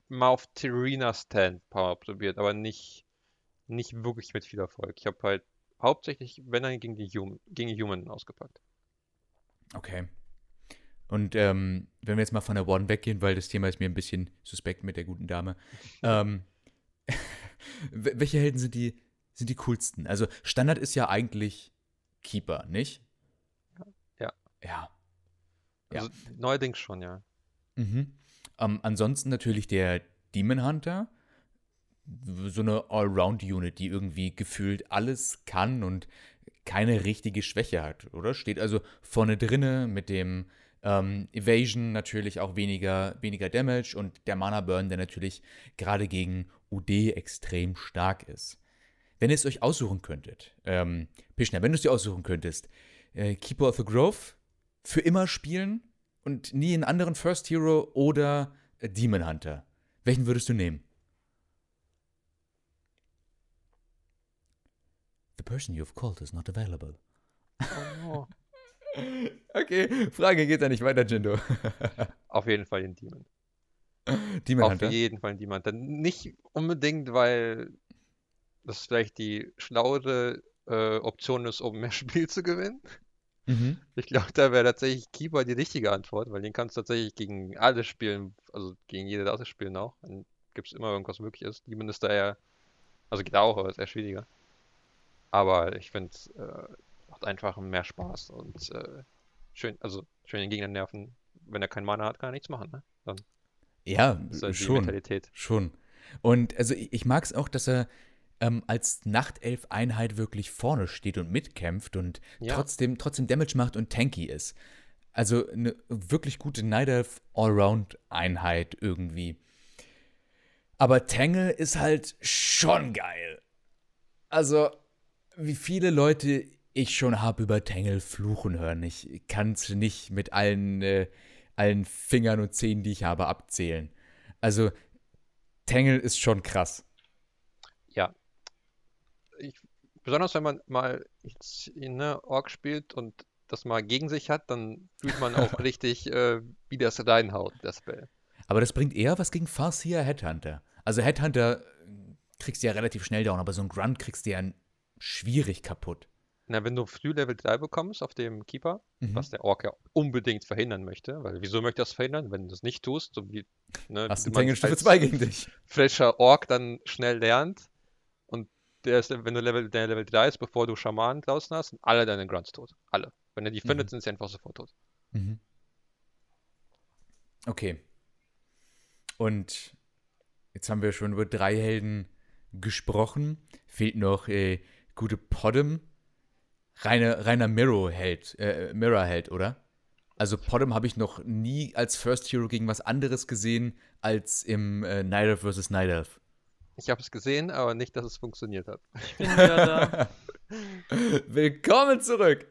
mal auf Terina Stand ein paar Mal probiert, aber nicht, nicht wirklich mit viel Erfolg. Ich habe halt hauptsächlich, wenn dann gegen die Hum gegen die Human ausgepackt. Okay. Und ähm, wenn wir jetzt mal von der One weggehen, weil das Thema ist mir ein bisschen suspekt mit der guten Dame. ähm, wel- welche Helden sind die, sind die coolsten? Also Standard ist ja eigentlich Keeper, nicht? Ja. Ja. Ja. Also neuerdings schon, ja. Mhm. Ähm, ansonsten natürlich der Demon Hunter. So eine Allround-Unit, die irgendwie gefühlt alles kann und keine richtige Schwäche hat, oder? Steht also vorne drinne mit dem ähm, Evasion natürlich auch weniger, weniger Damage und der Mana Burn, der natürlich gerade gegen UD extrem stark ist. Wenn ihr es euch aussuchen könntet, ähm, Pischner, wenn du es dir aussuchen könntest, äh, Keeper of the Grove für immer spielen und nie einen anderen First Hero oder äh, Demon Hunter. Welchen würdest du nehmen? The person you've called is not available. Oh. Okay, Frage geht da nicht weiter, Jindo. Auf jeden Fall den Demon. Demon Auf Hunter. jeden Fall den Demon. Dann nicht unbedingt, weil das vielleicht die schlauere äh, Option ist, um mehr Spiel zu gewinnen. Mhm. Ich glaube, da wäre tatsächlich Keeper die richtige Antwort, weil den kannst du tatsächlich gegen alle spielen, also gegen jede Rasse spielen auch. Dann gibt es immer irgendwas Mögliches. Demon ist da eher, also geht auch, aber ist eher schwieriger. Aber ich finde, äh, macht einfach mehr Spaß und äh, schön, also schön den Gegner nerven. Wenn er keinen Mana hat, kann er nichts machen, ne? Dann Ja, ist halt die schon. Mentalität. Schon. Und also ich, ich mag es auch, dass er ähm, als Nachtelf-Einheit wirklich vorne steht und mitkämpft und Ja. trotzdem, trotzdem Damage macht und tanky ist. Also eine wirklich gute Night Elf Allround-Einheit irgendwie. Aber Tangle ist halt schon geil. Also, wie viele Leute ich schon habe über Tangle fluchen hören. Ich kann es nicht mit allen, äh, allen Fingern und Zehen, die ich habe, abzählen. Also, Tangle ist schon krass. Ich, besonders wenn man mal in ne, Ork spielt und das mal gegen sich hat, dann fühlt man auch richtig, äh, wie das reinhaut, das Spell. Aber das bringt eher was gegen Farseer Headhunter. Also Headhunter äh, kriegst du ja relativ schnell down, aber so ein Grunt kriegst du ja schwierig kaputt. Na, wenn du früh Level 3 bekommst auf dem Keeper, Mhm. was der Ork ja unbedingt verhindern möchte, weil wieso möchte er das verhindern, wenn du das nicht tust, so wie ne, Hast du Stufe als 2 gegen dich. frischer Ork dann schnell lernt der ist, wenn du Level, der Level 3 ist, bevor du Schamanen draußen hast, sind alle deine Grunts tot. Alle. Wenn er die Mhm. findet, sind sie einfach sofort tot. Mhm. Okay. Und jetzt haben wir schon über drei Helden gesprochen. Fehlt noch äh, gute Podem. Reine, reiner Mirror-Held, äh, Mirror-Held, oder? Also Podem habe ich noch nie als First Hero gegen was anderes gesehen als im äh, Night Elf vs. Night Elf. Ich habe es gesehen, aber nicht, dass es funktioniert hat. Ich bin wieder da. Willkommen zurück!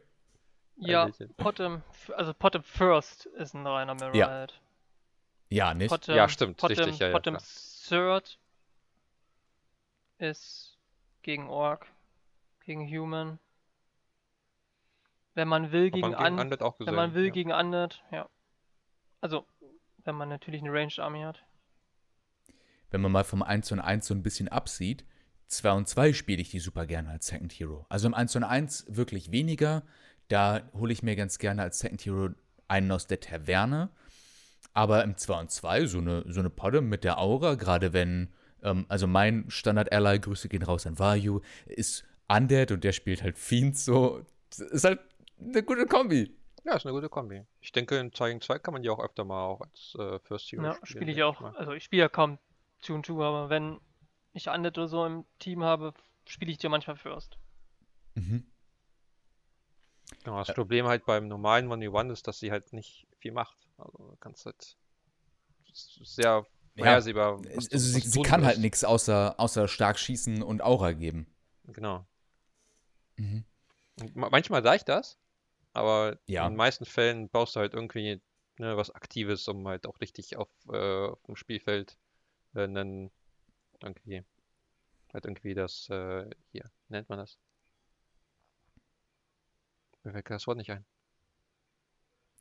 Ja. Potem, also Potem First ist ein reiner Mirror Ja. halt. Ja, nicht? Potem, Ja, stimmt, Potem, richtig, ja, ja, Potem. Third ist gegen Orc, gegen Human. Wenn man will, gegen, man Undead wenn man will, ja. gegen Undead, ja. Also, wenn man natürlich eine Ranged Army hat. Wenn man mal vom 1 und 1 so ein bisschen absieht, 2 und 2 spiele ich die super gerne als Second Hero. Also im 1 und 1 wirklich weniger. Da hole ich mir ganz gerne als Second Hero einen aus der Taverne. Aber im 2 und 2 so eine, so eine Podde mit der Aura, gerade wenn, ähm, also mein Standard-Ally, Grüße gehen raus an Vayu, ist Undead und der spielt halt Fiends so. Das ist halt eine gute Kombi. Ja, ist eine gute Kombi. Ich denke, in 2 gegen 2 kann man die auch öfter mal auch als äh, First Hero Ja, spielen. spiele ich auch. mal. Also, ich spiele ja kaum 2 und 2, aber wenn ich Undead oder so im Team habe, spiele ich die manchmal First. Mhm. Genau, das Problem halt beim normalen 1v1 ist, dass sie halt nicht viel macht. Also du kannst halt ist sehr vorhersehbar. was Also sie, sie kann halt wirst. nichts außer, außer stark schießen und Aura geben. Genau. Mhm. Manchmal reicht das, aber Ja. in den meisten Fällen brauchst du halt irgendwie ne, was Aktives, um halt auch richtig auf, äh, auf dem Spielfeld einen irgendwie halt irgendwie das äh, hier nennt man das. Mir fällt das Wort nicht ein.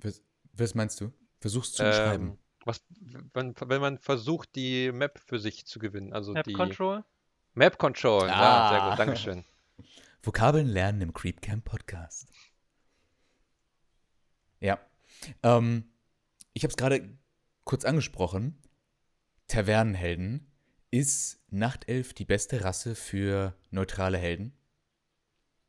Was, was meinst du? Versuch's zu beschreiben. Ähm, was, wenn, wenn man versucht, die Map für sich zu gewinnen, also Map die Control. Map Control. Ja, sehr Ah. gut, Dankeschön. Vokabeln lernen im Creepcamp Podcast. Ja. Ähm, ich habe es gerade kurz angesprochen. Tavernenhelden. Ist Nachtelf die beste Rasse für neutrale Helden?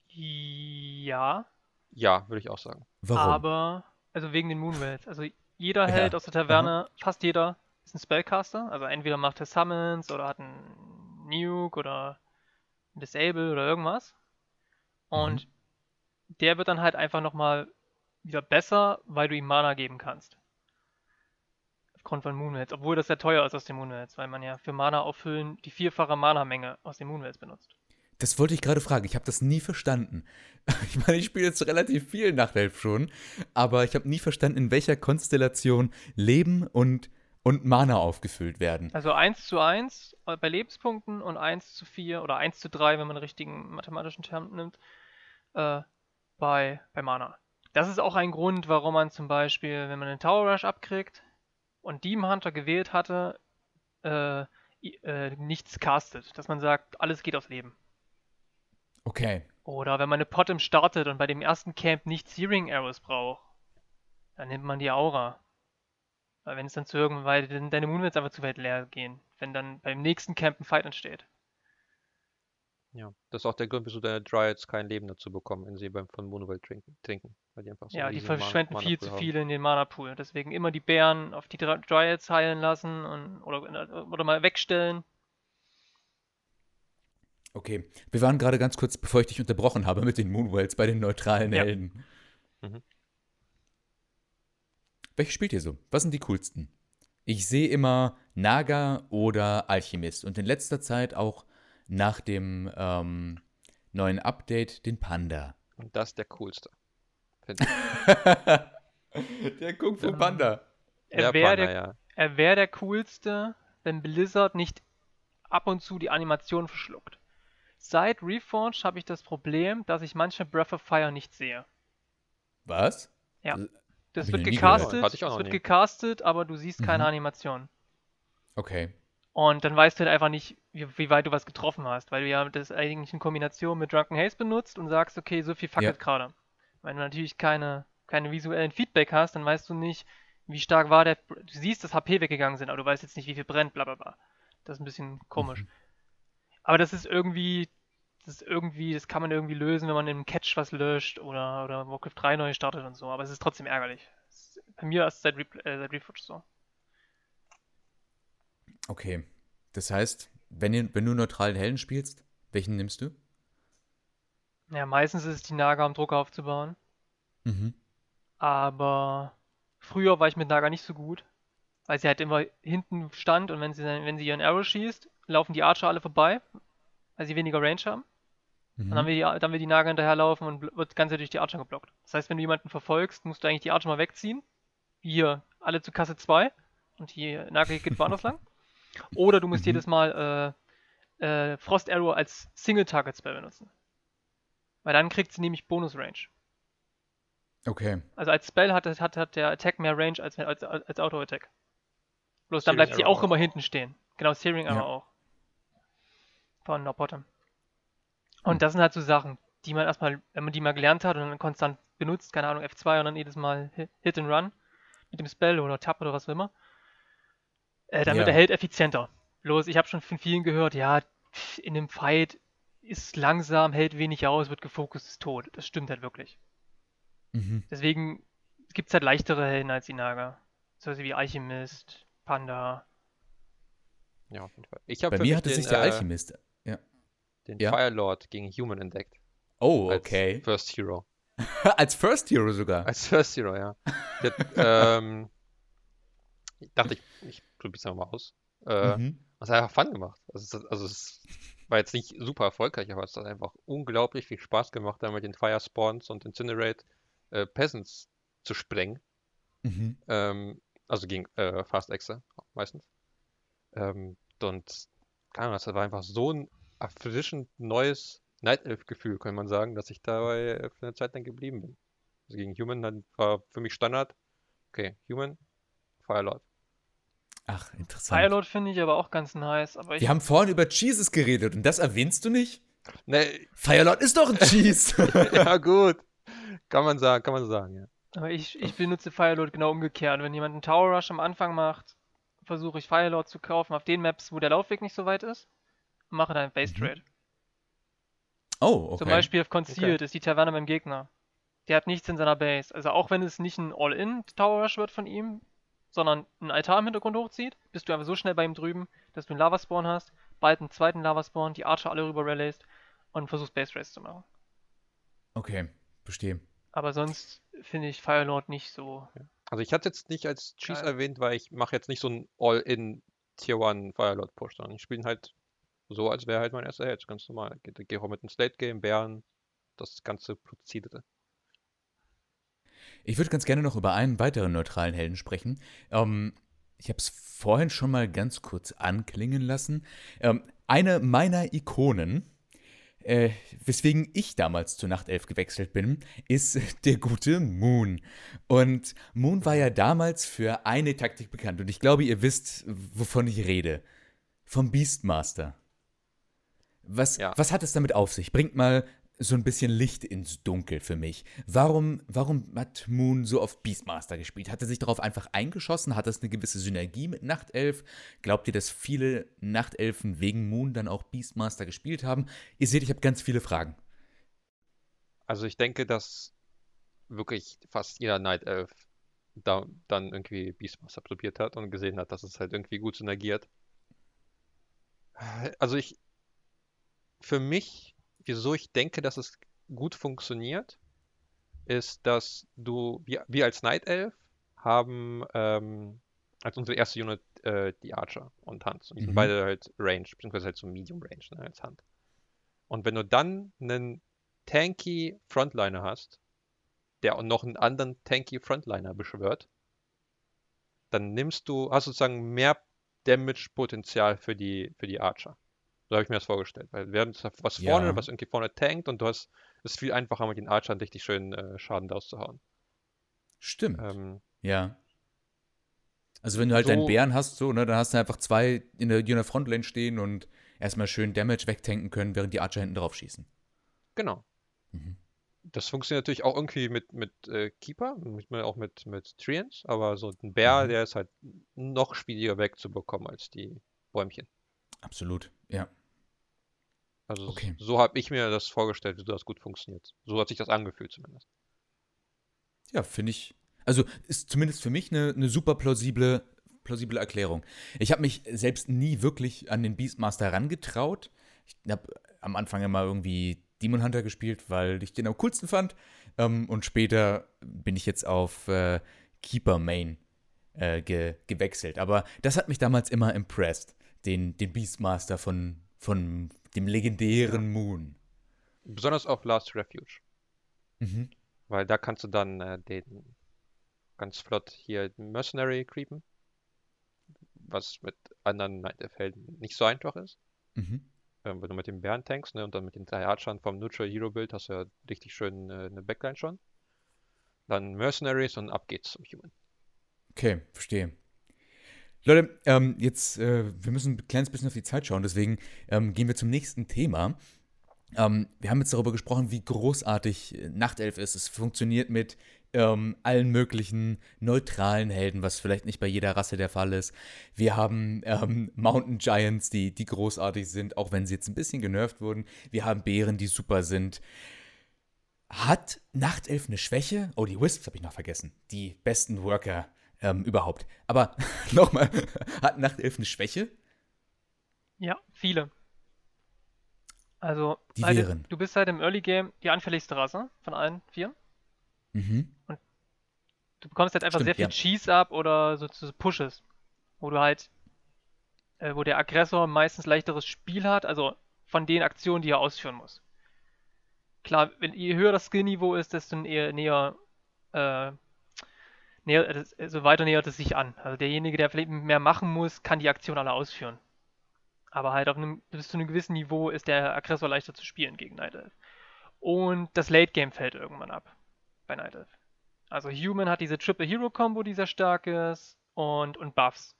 Ja, Ja, würde ich auch sagen. Warum? aber, also wegen den Moonwells. Also jeder Ja, Held aus der Taverne, fast jeder, ist ein Spellcaster. Also entweder macht er Summons oder hat einen Nuke oder ein Disable oder irgendwas. Und der wird dann halt einfach nochmal wieder besser, weil du ihm Mana geben kannst. Aufgrund von Moonwells. Obwohl das sehr teuer ist aus den Moonwells, weil man ja für Mana auffüllen die vierfache Mana-Menge aus den Moonwells benutzt. Das wollte ich gerade fragen. Ich habe das nie verstanden. Ich meine, ich spiele jetzt relativ viel Nachtelf schon, aber ich habe nie verstanden, in welcher Konstellation Leben und, und Mana aufgefüllt werden. Also 1 zu 1 bei Lebenspunkten und 1 zu 4 oder 1 zu 3, wenn man den richtigen mathematischen Term nimmt, äh, bei, bei Mana. Das ist auch ein Grund, warum man zum Beispiel, wenn man den Tower Rush abkriegt und Demon Hunter gewählt hatte, äh, äh, nichts castet. Dass man sagt, alles geht aufs Leben. Okay. Oder wenn man eine Potem startet und bei dem ersten Camp nicht Searing Arrows braucht, dann nimmt man die Aura. Weil wenn es dann zu irgendwann, weil dann deine Moonwells einfach zu weit leer gehen, wenn dann beim nächsten Camp ein Fight entsteht. Ja, das ist auch der Grund, wieso deine Dryads kein Leben dazu bekommen, wenn sie beim von Moonwell trinken. Weil die einfach so ja, die verschwenden viel zu haben. viel in den Mana-Pool. Deswegen immer die Bären auf die Dry- Dryads heilen lassen und, oder, oder mal wegstellen. Okay. Wir waren gerade ganz kurz, bevor ich dich unterbrochen habe, mit den Moonwells bei den neutralen Ja. Helden. Mhm. Welche spielt ihr so? Was sind die coolsten? Ich sehe immer Naga oder Alchemist und in letzter Zeit auch nach dem ähm, neuen Update den Panda. Und das ist der coolste. Der Kung Fu Ähm, Panda. Er Der wäre der, ja. er wär der coolste, wenn Blizzard nicht ab und zu die Animation verschluckt. Seit Reforged habe ich das Problem, dass ich manche Breath of Fire nicht sehe. Was? Ja. Äh, Das wird gecastet, noch wird nie. gecastet, aber du siehst keine Mhm. Animation. Okay. Und dann weißt du halt einfach nicht, wie, wie weit du was getroffen hast, weil du ja das eigentlich in Kombination mit Drunken Haze benutzt und sagst, okay, so viel fackelt Ja. gerade. Wenn du natürlich keine, keine visuellen Feedback hast, dann weißt du nicht, wie stark war der. Du siehst, dass HP weggegangen sind, aber du weißt jetzt nicht, wie viel brennt, bla bla bla. Das ist ein bisschen komisch. Mhm. Aber das ist irgendwie, das ist irgendwie, das kann man irgendwie lösen, wenn man im Catch was löscht oder, oder Warcraft 3 neu startet und so, aber es ist trotzdem ärgerlich. Es- Bei mir ist es seit, Repl- äh, seit Reforged so. Okay. Das heißt, wenn, ihr, wenn du neutralen Helden spielst, welchen nimmst du? Ja, meistens ist es die Naga, um Druck aufzubauen. Mhm. Aber früher war ich mit Naga nicht so gut, weil sie halt immer hinten stand und wenn sie, wenn sie ihren Arrow schießt, laufen die Archer alle vorbei, weil sie weniger Range haben. Mhm. Und dann will, die, dann will die Naga hinterherlaufen und wird das Ganze durch die Archer geblockt. Das heißt, wenn du jemanden verfolgst, musst du eigentlich die Archer mal wegziehen. Hier, alle zu Kasse 2 und die Naga geht woanders lang. Oder du musst Mhm. jedes Mal äh, äh, Frost Arrow als Single-Target-Spell benutzen. Weil dann kriegt sie nämlich Bonus-Range. Okay. Also als Spell hat, hat, hat der Attack mehr Range als, als, als Auto-Attack. Bloß dann Searing bleibt sie Arrow auch immer auch. hinten stehen. Genau, Searing Arrow Ja. auch. Von No Bottom. Hm. Und das sind halt so Sachen, die man erstmal, wenn man die mal gelernt hat und dann konstant benutzt, keine Ahnung, F2 und dann jedes Mal Hi- Hit and Run mit dem Spell oder Tap oder was auch immer, äh, dann wird Ja. der Held effizienter. Bloß, ich habe schon von vielen gehört, ja, in dem Fight ist langsam, hält wenig aus, wird gefokust, ist tot. Das stimmt halt wirklich. Mhm. Deswegen gibt es halt leichtere Helden als die Naga. So wie Alchemist, Panda. Ja, auf jeden Fall. Ich habe Bei für mir mich hatte den, sich der äh, Alchemist. Ja. den Ja? Firelord gegen Human entdeckt. Oh, als okay. First Hero. Als First Hero sogar. Als First Hero, ja. Der, ähm, ich dachte, ich, ich probiere es mal aus. Äh, Mhm. Das hat einfach Fun gemacht. Also, es- also es war jetzt nicht super erfolgreich, aber es hat einfach unglaublich viel Spaß gemacht, da mit den Fire Spawns und Incinerate äh, Peasants zu sprengen. Mhm. Ähm, also gegen äh, Fast Exe meistens. Ähm, und keine Ahnung, das war einfach so ein erfrischend neues Night Elf-Gefühl, kann man sagen, dass ich dabei für eine Zeit lang geblieben bin. Also gegen Human dann war für mich Standard. Okay, Human, Firelord. Ach, interessant. Firelord finde ich aber auch ganz nice. Aber ich, Wir haben vorhin über Cheeses geredet und das erwähnst du nicht? Ne, Firelord ist doch ein Cheese. ja gut. Kann man sagen, kann man so sagen, ja. aber ich, ich benutze Firelord genau umgekehrt. Wenn jemand einen Tower Rush am Anfang macht, versuche ich Firelord zu kaufen auf den Maps, wo der Laufweg nicht so weit ist. Und mache dann Base Mhm. Trade. oh, okay. Zum Beispiel auf Concealed ist die Taverne beim Gegner. Der hat nichts in seiner Base. Also auch wenn es nicht ein All-In Tower Rush wird von ihm, sondern ein Altar im Hintergrund hochzieht, bist du einfach so schnell bei ihm drüben, dass du einen Lavaspawn hast, bald einen zweiten Lavaspawn, die Archer alle rüber relayst und versuchst Base Race zu machen. Okay, verstehe. Aber sonst finde ich Firelord nicht so. Also ich hatte jetzt nicht als Cheese Geil. erwähnt, weil ich mache jetzt nicht so ein All-in Tier 1 Firelord Push, sondern ich spiele ihn halt so, als wäre halt mein erster Held, ganz normal. Gehe geh auch mit einem Slate Game, Bären, das ganze Prozedere. Ich würde ganz gerne noch über einen weiteren neutralen Helden sprechen. Ähm, ich habe es vorhin schon mal ganz kurz anklingen lassen. Ähm, eine meiner Ikonen, äh, weswegen ich damals zur Nachtelf gewechselt bin, ist der gute Moon. Und Moon war ja damals für eine Taktik bekannt. Und ich glaube, ihr wisst, wovon ich rede. Vom Beastmaster. Was, Ja. was hat es damit auf sich? Bringt mal so ein bisschen Licht ins Dunkel für mich. Warum, warum hat Moon so oft Beastmaster gespielt? Hat er sich darauf einfach eingeschossen? Hat das eine gewisse Synergie mit Nachtelf? Glaubt ihr, dass viele Nachtelfen wegen Moon dann auch Beastmaster gespielt haben? Ihr seht, ich habe ganz viele Fragen. Also ich denke, dass wirklich fast jeder Night Elf da, dann irgendwie Beastmaster probiert hat und gesehen hat, dass es halt irgendwie gut synergiert. Also ich, für mich, wieso ich denke, dass es gut funktioniert, ist, dass du, wir, wir als Night Elf haben ähm, als unsere erste Unit äh, die Archer und Hans. Und die sind Mhm. beide halt Range, beziehungsweise halt so Medium Range ne, als Hand. Und wenn du dann einen tanky Frontliner hast, der noch einen anderen tanky Frontliner beschwört, dann nimmst du, hast sozusagen mehr Damage-Potenzial für die, für die Archer. So habe ich mir das vorgestellt. Weil wir haben was vorne, Ja. was irgendwie vorne tankt und du hast, es ist viel einfacher mit den Archern richtig schön äh, Schaden rauszuhauen. Stimmt. Ähm, Ja. Also wenn du halt deinen So- Bären hast, so, ne, dann hast du einfach zwei in der, die in der Frontlane stehen und erstmal schön Damage wegtanken können, während die Archer hinten drauf schießen. genau. Mhm. Das funktioniert natürlich auch irgendwie mit, mit äh, Keeper, mit- auch mit, mit Treants, aber so ein Bär, Mhm. der ist halt noch schwieriger wegzubekommen als die Bäumchen. Absolut, ja. Also Okay. so habe ich mir das vorgestellt, wie das gut funktioniert. So hat sich das angefühlt zumindest. Ja, finde ich. Also ist zumindest für mich eine, eine super plausible, plausible Erklärung. Ich habe mich selbst nie wirklich an den Beastmaster herangetraut. Ich habe am Anfang immer irgendwie Demon Hunter gespielt, weil ich den am coolsten fand. Ähm, und später bin ich jetzt auf äh, Keeper Main äh, ge gewechselt. Aber das hat mich damals immer impressed, den, den Beastmaster von, von dem legendären Moon. Besonders auf Last Refuge. Mhm. Weil da kannst du dann äh, den ganz flott hier Mercenary creepen. Was mit anderen Night Elf-Helden nicht so einfach ist. Mhm. Ähm, wenn du mit dem Bären tankst, ne, und dann mit den drei Archern vom Neutral Hero Build hast du ja richtig schön äh, eine Backline schon. Dann Mercenaries und ab geht's zum Human. Okay, verstehe. Leute, ähm, jetzt, äh, wir müssen ein kleines bisschen auf die Zeit schauen, deswegen ähm, gehen wir zum nächsten Thema. Ähm, wir haben jetzt darüber gesprochen, wie großartig äh, Nachtelf ist. Es funktioniert mit ähm, allen möglichen neutralen Helden, was vielleicht nicht bei jeder Rasse der Fall ist. Wir haben ähm, Mountain Giants, die, die großartig sind, auch wenn sie jetzt ein bisschen genervt wurden. Wir haben Bären, die super sind. Hat Nachtelf eine Schwäche? Oh, die Wisps habe ich noch vergessen. Die besten Worker ähm, überhaupt. Aber nochmal, hat Nachtelf eine Schwäche? Ja, viele. Also, Die halt, wären? du bist halt im Early Game die anfälligste Rasse von allen vier. Mhm. Du bekommst halt einfach Stimmt, sehr viel ja. Cheese ab oder so, so Pushes, wo du halt, äh, wo der Aggressor meistens leichteres Spiel hat, also von den Aktionen, die er ausführen muss. Klar, wenn, je höher das Skillniveau ist, desto näher, äh, näher, das- also weiter nähert es sich an. Also derjenige, der vielleicht mehr machen muss, kann die Aktion alle ausführen. Aber halt auf einem, bis zu einem gewissen Niveau ist der Aggressor leichter zu spielen gegen Night Elf. Und das Late Game fällt irgendwann ab bei Night Elf. Also Human hat diese Triple Hero Combo, die sehr stark ist, und, und Buffs.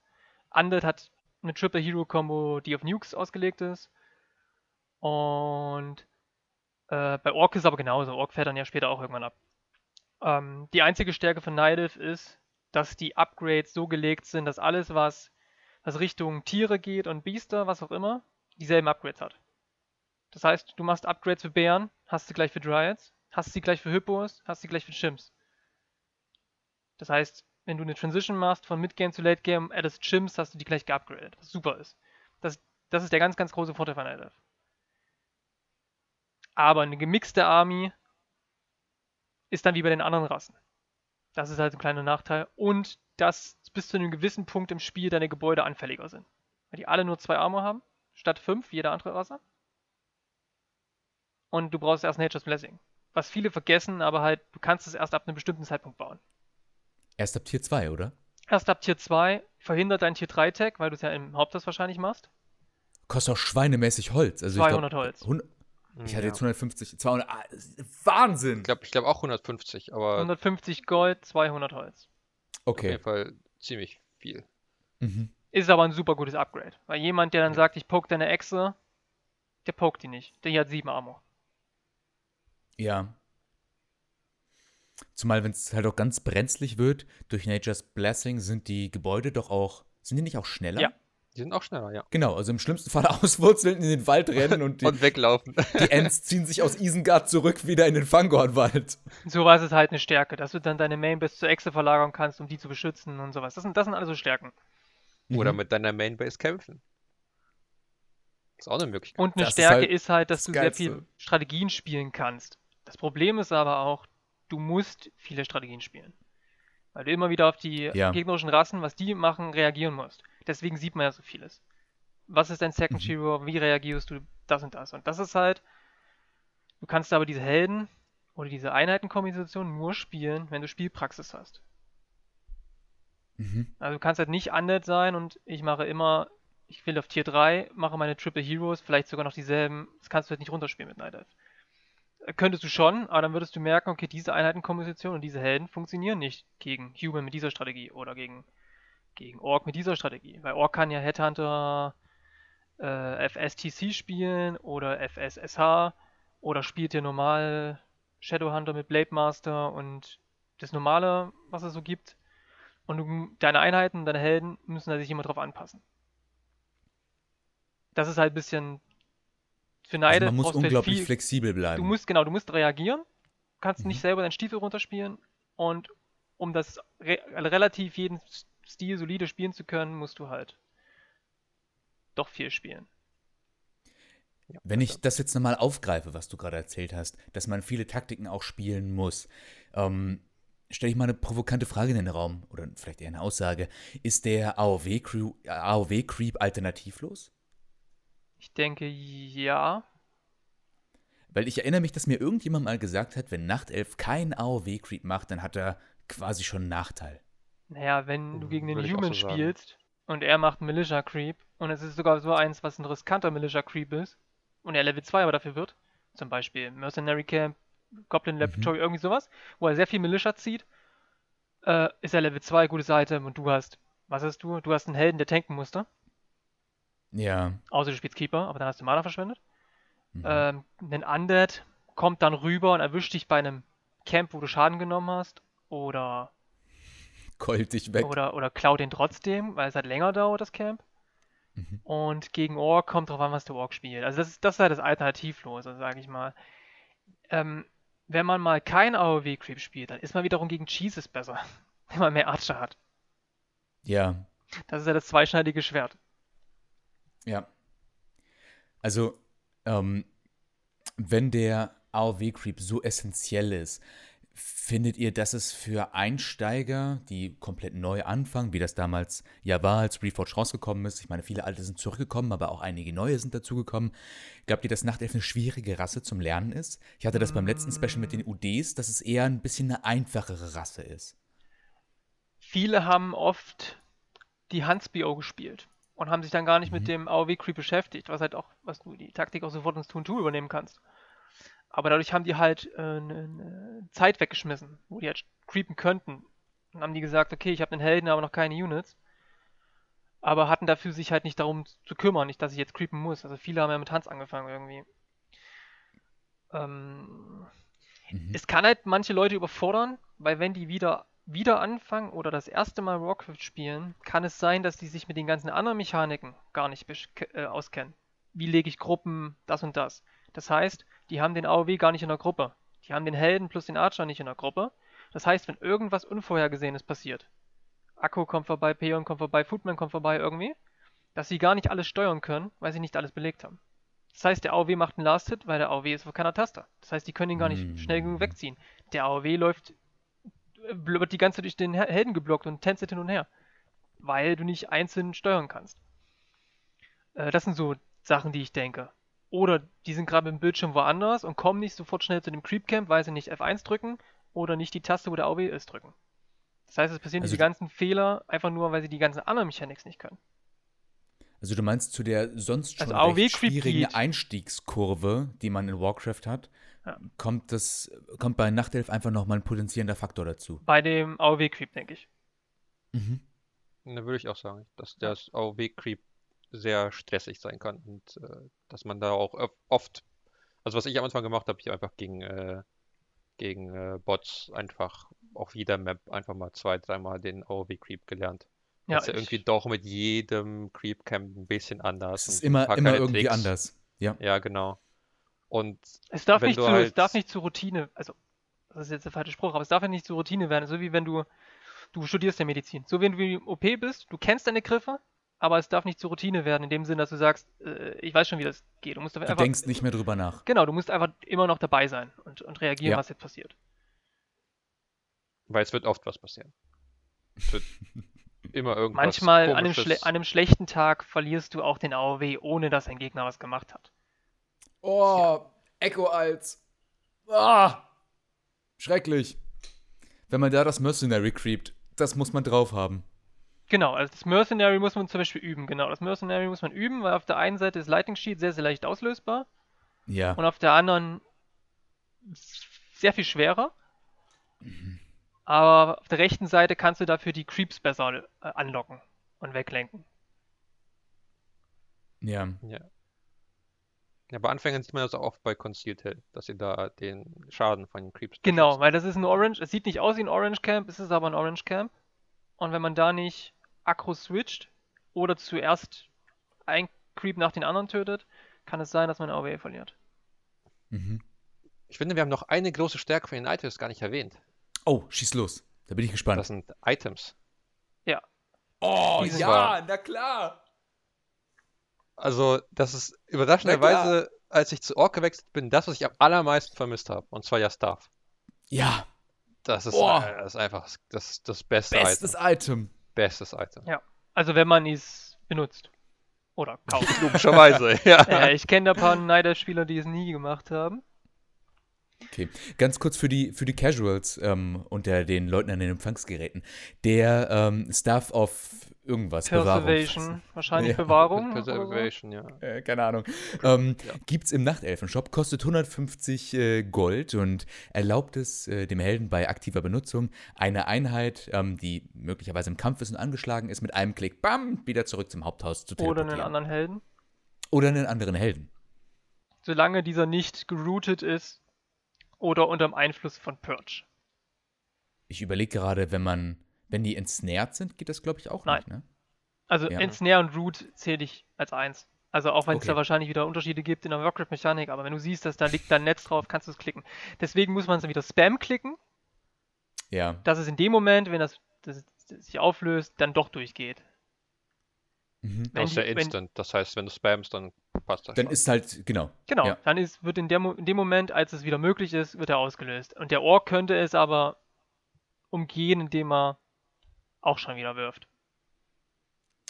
Undead hat eine Triple Hero Combo, die auf Nukes ausgelegt ist. Und äh, bei Orc ist aber genauso. Orc fährt dann ja später auch irgendwann ab. Ähm, die einzige Stärke von Elf ist, dass die Upgrades so gelegt sind, dass alles, was, was Richtung Tiere geht und Biester, was auch immer, dieselben Upgrades hat. Das heißt, du machst Upgrades für Bären, hast sie gleich für Dryads, hast sie gleich für Hippos, hast sie gleich für Chimps. Das heißt, wenn du eine Transition machst von Midgame zu Late Game, addest Chimps, hast du die gleich geupgradet, was super ist. Das, das ist der ganz, ganz große Vorteil von Elf. Aber eine gemixte Army ist dann wie bei den anderen Rassen. Das ist halt ein kleiner Nachteil. Und dass bis zu einem gewissen Punkt im Spiel deine Gebäude anfälliger sind. Weil die alle nur zwei Armor haben, statt fünf, wie jede andere Rasse. Und du brauchst erst Nature's Blessing. Was viele vergessen, aber halt, du kannst es erst ab einem bestimmten Zeitpunkt bauen. Erst ab Tier 2, oder? Erst ab Tier 2 verhindert dein Tier 3 Tag, weil du es ja im Haupthaus wahrscheinlich machst. Kostet auch schweinemäßig Holz. Also 200 ich glaub, Holz. 100, ich hatte Ja. jetzt 150, 200. Ah, Wahnsinn! Ich glaube ich glaub auch 150, aber 150 Gold, 200 Holz. auf okay. jeden Fall ziemlich viel. Mhm. Ist aber ein super gutes Upgrade. Weil jemand, der dann sagt, ich poke deine Echse, der pokt die nicht. Der hier hat 7 Armor. Ja. Zumal, wenn es halt auch ganz brenzlig wird, durch Nature's Blessing sind die Gebäude doch auch. Sind die nicht auch schneller? Ja. Die sind auch schneller, ja. Genau, also im schlimmsten Fall auswurzeln, in den Wald rennen und die, Und weglaufen. die Ents ziehen sich aus Isengard zurück wieder in den Fangornwald. Sowas ist halt eine Stärke, dass du dann deine Main bis zur Echse verlagern kannst, um die zu beschützen und sowas. Das sind, das sind alles so Stärken. Oder Mhm. mit deiner Mainbase kämpfen. Ist auch eine Möglichkeit. Und eine Das ist Stärke halt ist halt, dass das du sehr viel Geilste. Strategien spielen kannst. Das Problem ist aber auch, du musst viele Strategien spielen. Weil du immer wieder auf die Ja. gegnerischen Rassen, was die machen, reagieren musst. Deswegen sieht man ja so vieles. Was ist dein Second Mhm. Hero? Wie reagierst du das und das? Und das ist halt, du kannst aber diese Helden oder diese Einheitenkombination nur spielen, wenn du Spielpraxis hast. Mhm. Also du kannst halt nicht undead sein und ich mache immer, ich will auf Tier 3, mache meine Triple Heroes, vielleicht sogar noch dieselben, das kannst du halt nicht runterspielen mit Night Elf. Äh, Könntest du schon, aber dann würdest du merken, okay, diese Einheitenkombination und diese Helden funktionieren nicht gegen Human mit dieser Strategie oder gegen, gegen Orc mit dieser Strategie. Weil Orc kann ja Headhunter äh, FSTC spielen oder FSSH oder spielt ihr normal Shadowhunter mit Blade Master und das normale, was es so gibt. Und du, deine Einheiten, deine Helden müssen da sich immer drauf anpassen. Das ist halt ein bisschen für Also Neide man muss halt unglaublich viel, flexibel bleiben. Du musst, genau, du musst reagieren. Du kannst Mhm. nicht selber deinen Stiefel runterspielen. Und um das re relativ jeden Stil solide spielen zu können, musst du halt doch viel spielen. Wenn ich das jetzt nochmal aufgreife, was du gerade erzählt hast, dass man viele Taktiken auch spielen muss. Ähm, stelle ich mal eine provokante Frage in den Raum oder vielleicht eher eine Aussage. Ist der AOW-Creep AOW alternativlos? Ich denke, ja. Weil ich erinnere mich, dass mir irgendjemand mal gesagt hat, wenn Nachtelf keinen AOW-Creep macht, dann hat er quasi schon einen Nachteil. Naja, wenn du gegen den Würde Human so sagen. spielst und er macht einen Militia Creep und es ist sogar so eins, was ein riskanter Militia Creep ist und er Level 2 aber dafür wird, zum Beispiel Mercenary Camp, Goblin Laboratory, irgendwie sowas, wo er sehr viel Militia zieht, äh, ist er Level 2, gutes Item und du hast, was hast du? Du hast einen Helden, der tanken musste, Ja. außer du spielst Keeper, aber dann hast du Mana verschwendet. Mhm. Ähm, ein Undead kommt dann rüber und erwischt dich bei einem Camp, wo du Schaden genommen hast oder Colt dich weg. Oder, oder klaut den trotzdem, weil es halt länger dauert, das Camp. Mhm. Und gegen Ork kommt drauf an, was der Ork spielt. Also das ist, das ist halt das Alternativlose, sage ich mal. Ähm, wenn man mal kein AOW-Creep spielt, dann ist man wiederum gegen Jesus besser. Wenn man mehr Archer hat. Ja. Das ist ja das zweischneidige Schwert. Ja. Also, ähm, wenn der AOW-Creep so essentiell ist, findet ihr, dass es für Einsteiger, die komplett neu anfangen, wie das damals ja war, als Reforged rausgekommen ist, ich meine, viele alte sind zurückgekommen, aber auch einige neue sind dazugekommen, glaubt ihr, dass Nachtelf eine schwierige Rasse zum Lernen ist? Ich hatte das beim letzten Special mit den UDs, dass es eher ein bisschen eine einfachere Rasse ist. Viele haben oft die Hans-BO gespielt und haben sich dann gar nicht mit dem AOW-Creep beschäftigt, was halt auch, was du die Taktik auch sofort ins Tun-Tool übernehmen kannst. Aber dadurch haben die halt äh, eine, eine Zeit weggeschmissen, wo die halt creepen könnten. Dann haben die gesagt, okay, ich habe einen Helden, aber noch keine Units. Aber hatten dafür sich halt nicht darum zu kümmern, nicht, dass ich jetzt creepen muss. Also viele haben ja mit Hans angefangen irgendwie. Ähm, Mhm. es kann halt manche Leute überfordern, weil wenn die wieder, wieder anfangen oder das erste Mal Warcraft spielen, kann es sein, dass die sich mit den ganzen anderen Mechaniken gar nicht äh, auskennen. Wie lege ich Gruppen, das und das. Das heißt, die haben den AOW gar nicht in der Gruppe. Die haben den Helden plus den Archer nicht in der Gruppe. Das heißt, wenn irgendwas Unvorhergesehenes passiert, Akku kommt vorbei, Peon kommt vorbei, Foodman kommt vorbei irgendwie, dass sie gar nicht alles steuern können, weil sie nicht alles belegt haben. Das heißt, der AOW macht einen Last-Hit, weil der AOW ist auf keiner Taste. Das heißt, die können ihn gar nicht Mm. schnell genug wegziehen. Der AOW läuft, äh, wird die ganze Zeit durch den Hel- Helden geblockt und tänzelt hin und her. Weil du nicht einzeln steuern kannst. Äh, das sind so Sachen, die ich denke. Oder die sind gerade mit dem Bildschirm woanders und kommen nicht sofort schnell zu dem Creep Camp, weil sie nicht F1 drücken oder nicht die Taste, wo der AOW ist, drücken. Das heißt, es passieren Also diese ganzen Fehler einfach nur, weil sie die ganzen anderen Mechanics nicht können. Also du meinst zu der sonst schon Also recht schwierigen geht. Einstiegskurve, die man in Warcraft hat, Ja. kommt das kommt bei Nachtelf einfach noch mal ein potenzierender Faktor dazu. Bei dem AOW Creep, denke ich. Mhm. Da würde ich auch sagen, dass das AOW-Creep sehr stressig sein kann und äh, dass man da auch oft, also was ich am Anfang gemacht habe, ich einfach gegen, äh, gegen äh, Bots einfach auf jeder Map einfach mal zwei, dreimal den AOW-Creep gelernt. Ja, das ist ja irgendwie doch mit jedem Creep-Camp ein bisschen anders. Es ist und ein immer, paar immer irgendwie Tricks. anders. Ja. Ja, genau. Und Es darf, wenn nicht zu, es halt- darf nicht zur Routine, also, das ist jetzt der falsche Spruch, aber es darf ja nicht zur Routine werden, so wie wenn du, du studierst ja Medizin. So wie du im OP bist, du kennst deine Griffe, aber es darf nicht zur Routine werden, in dem Sinn, dass du sagst, äh, ich weiß schon, wie das geht. Du musst Du einfach, denkst nicht mehr drüber nach. genau, du musst einfach immer noch dabei sein und, und reagieren, Ja. was jetzt passiert. weil es wird oft was passieren. Es wird immer irgendwas Manchmal an einem, schle an einem schlechten Tag verlierst du auch den AOW, ohne dass ein Gegner was gemacht hat. Oh, Echo als. Ah! Schrecklich. Wenn man da das Mercenary creept, das muss man drauf haben. Genau, also das Mercenary muss man zum Beispiel üben, genau. Das Mercenary muss man üben, weil auf der einen Seite ist Lightning Sheet sehr, sehr leicht auslösbar Ja. und auf der anderen sehr viel schwerer. Aber auf der rechten Seite kannst du dafür die Creeps besser äh, anlocken und weglenken. Ja. Ja. Ja, bei Anfängern sieht man das auch oft bei Concealed Hill, dass sie da den Schaden von den Creeps Genau, weil das ist ein Orange, es sieht nicht aus wie ein Orange Camp, es ist aber ein Orange Camp. Und wenn man da nicht Akro switcht oder zuerst ein Creep nach den anderen tötet, kann es sein, dass man AOW verliert. Mhm. Ich finde, wir haben noch eine große Stärke von den Items gar nicht erwähnt. Oh, schieß los. Da bin ich gespannt. Das sind Items. oh, Dieses ja, na klar. Also, das ist überraschenderweise, als ich zu Ork gewechselt bin, das, was ich am allermeisten vermisst habe. Und zwar ja Staff. Ja. Das ist, äh, das ist einfach das, das beste Bestes Item. Item. Bestes Item. Ja. Also wenn man es benutzt. Oder kauft. Logischerweise, ja. ja, ich kenne da ein paar Neider-Spieler, die es nie gemacht haben. Okay, ganz kurz für die, für die Casuals ähm, unter den Leuten an den Empfangsgeräten. Der ähm, Staff of irgendwas, Bewahrung. Preservation, wahrscheinlich Ja. Bewahrung. oder. Preservation, ja. Äh, keine Ahnung. Ähm, Ja. Gibt's im Nachtelfenshop, kostet 150 äh, Gold und erlaubt es äh, dem Helden bei aktiver Benutzung, eine Einheit, ähm, die möglicherweise im Kampf ist und angeschlagen ist, mit einem Klick, bam, wieder zurück zum Haupthaus zu Oder teleportieren. einen anderen Helden. Oder einen anderen Helden. Solange dieser nicht geroutet ist oder unter dem Einfluss von Purge. Ich überlege gerade, wenn man, wenn die ensnared sind, geht das, glaube ich, auch Nein. nicht, ne? Also Ja. Ensnare und Root zähle ich als eins. Also auch wenn es Okay. da wahrscheinlich wieder Unterschiede gibt in der Workrip-Mechanik, aber wenn du siehst, dass da liegt da ein Netz drauf, kannst du es klicken. Deswegen muss man es dann wieder Spam klicken, Ja. dass es in dem Moment, wenn das, das, das sich auflöst, dann doch durchgeht. Mhm. Das ist ja die- wenn- instant. Das heißt, wenn du spamst, dann passt das Dann schon. ist halt, genau. Genau, Ja. dann ist, wird in, der, in dem Moment, als es wieder möglich ist, wird er ausgelöst. Und der Ork könnte es aber umgehen, indem er auch schon wieder wirft.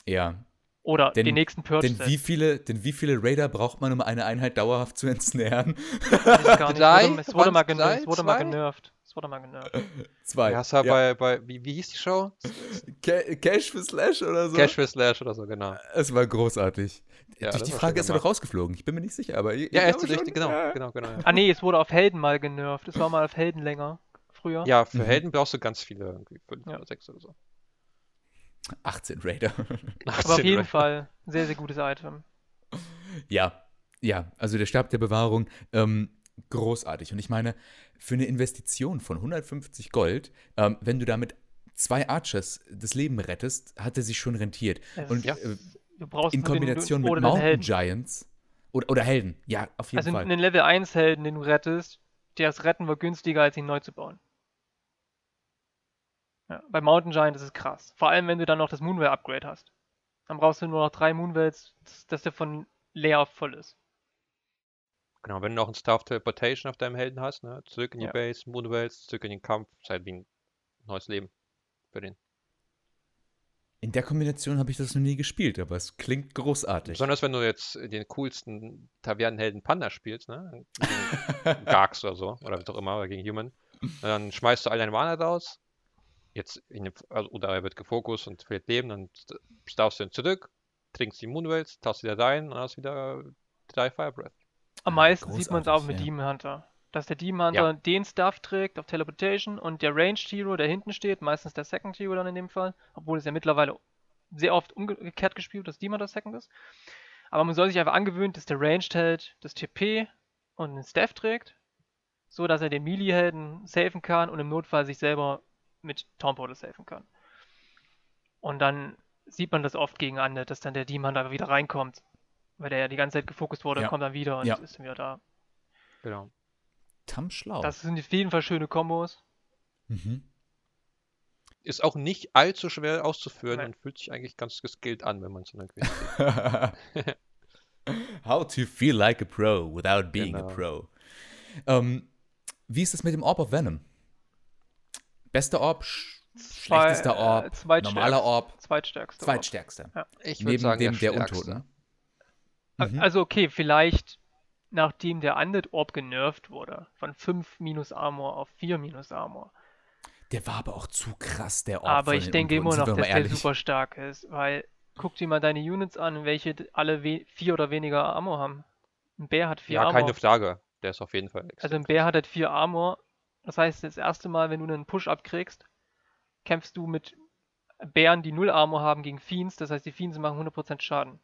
Ja. Oder Denn- den nächsten Purge Denn wie, viele, denn wie viele Raider braucht man, um eine Einheit dauerhaft zu ensnaren? Drei? Es wurde, mal, es wurde genervt. Es wurde mal genervt. Zwei. Hast du ja bei, bei wie, wie hieß die Show? Ca Cash für Slash oder so? Cash for Slash oder so, genau. Es war großartig. Ja, Durch die Frage ist er doch rausgeflogen. Ich bin mir nicht sicher, aber. ich- Ja, ich er ist schon. genau, Ja. genau, genau. Ja, Ah nee, es wurde auf Helden mal genervt. Es war mal auf Helden länger. Früher. ja für Mhm. Helden brauchst du ganz viele, irgendwie fünf Ja. oder sechs oder so. 18 Raider. Aber auf jeden Fall ein sehr, sehr gutes Item. ja, ja. Also der Stab der Bewahrung, ähm, großartig. Und ich meine, für eine Investition von 150 Gold, ähm, wenn du damit zwei Archers das Leben rettest, hat er sich schon rentiert. Es Und Ja. äh, Du brauchst in den- Kombination oder mit den Mountain Helden. Giants oder, oder Helden, ja, auf jeden Also Fall. einen Level 1 Helden, den du rettest, das Retten war günstiger, als ihn neu zu bauen. Ja, bei Mountain Giant ist es krass. Vor allem, wenn du dann noch das Moonwell Upgrade hast. Dann brauchst du nur noch drei Moonwells, dass, der von leer auf voll ist. Genau, wenn du noch ein Staff Teleportation auf deinem Helden hast, ne? Zurück in die Ja. Base, Moonwells, zurück in den Kampf, ist halt wie ein neues Leben für den. In der Kombination habe ich das noch nie gespielt, aber es klingt großartig. Besonders wenn du jetzt den coolsten Tavernenhelden Panda spielst, ne? Garx oder so, oder was auch immer, oder gegen Human. Dann schmeißt du all deine Mana raus. Jetzt in dem, also, oder er wird gefokust und verliert Leben, dann st- starfst du ihn zurück, trinkst die Moonwells, tauchst wieder rein und hast wieder drei Fire Breath. Am meisten sieht man es auch großartig, mit ja. Demon Hunter. Dass der Demon Hunter den Stuff trägt auf Teleportation und der Ranged Hero, der hinten steht, meistens der Second Hero dann in dem Fall, obwohl es ja mittlerweile sehr oft umgekehrt gespielt dass Demon der Second ist. Aber man soll sich einfach angewöhnen, dass der Ranged Held das TP und den Staff trägt, so dass er den Melee-Helden safen kann und im Notfall sich selber mit Tomb Portal safen kann. Und dann sieht man das oft gegen Ande, dass dann der Demon Hunter wieder reinkommt. Weil der ja die ganze Zeit gefokust wurde, Ja. kommt dann wieder und Ja. ist dann wieder da. Genau. Tam schlau. Das sind auf jeden Fall schöne Kombos. mhm. Ist auch nicht allzu schwer auszuführen Nee. und fühlt sich eigentlich ganz geskillt an, wenn man es dann irgendwie. How to feel like a pro without being a Genau. pro. Ähm, wie ist es mit dem Orb of Venom? Bester Orb, sch Zwei- schlechtester äh, Orb, zweitstärkster. normaler Orb, Zweitstärkste. zweitstärkster. Ich würde Neben sagen, dem der, stärkste. Untoten. A- Mhm. Also okay, vielleicht nachdem der Undead Orb genervt wurde, von 5 minus Armor auf 4 minus Armor. Der war aber auch zu krass, der Orb. Aber ich den denke Untoten, immer noch, dass mal der ehrlich. super stark ist, weil guck dir mal deine Units an, welche alle we vier oder weniger Armor haben. Ein Bär hat 4 Ja, Armor. keine Frage. Der ist auf jeden Fall. Also extrem ein Bär hat halt 4 Armor. Das heißt, das erste Mal, wenn du einen Push-Up kriegst, kämpfst du mit Bären, die 0 Armor haben, gegen Fiends. Das heißt, die Fiends machen 100% Schaden.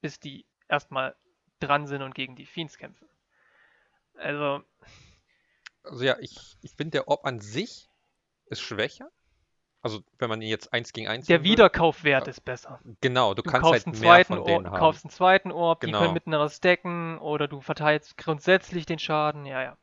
Bis die erstmal dran sind und gegen die Fiends kämpfen. Also, Also ja, ich, ich finde, der Orb an sich ist schwächer. Also wenn man ihn jetzt eins gegen eins der. Wiederkaufwert ist besser. Genau, du, Du kannst kaufst halt einen mehr zweiten von Orb, denen du haben. kaufst einen zweiten Orb, die Genau. können miteinander stacken oder du verteilst grundsätzlich den Schaden. Ja, ja.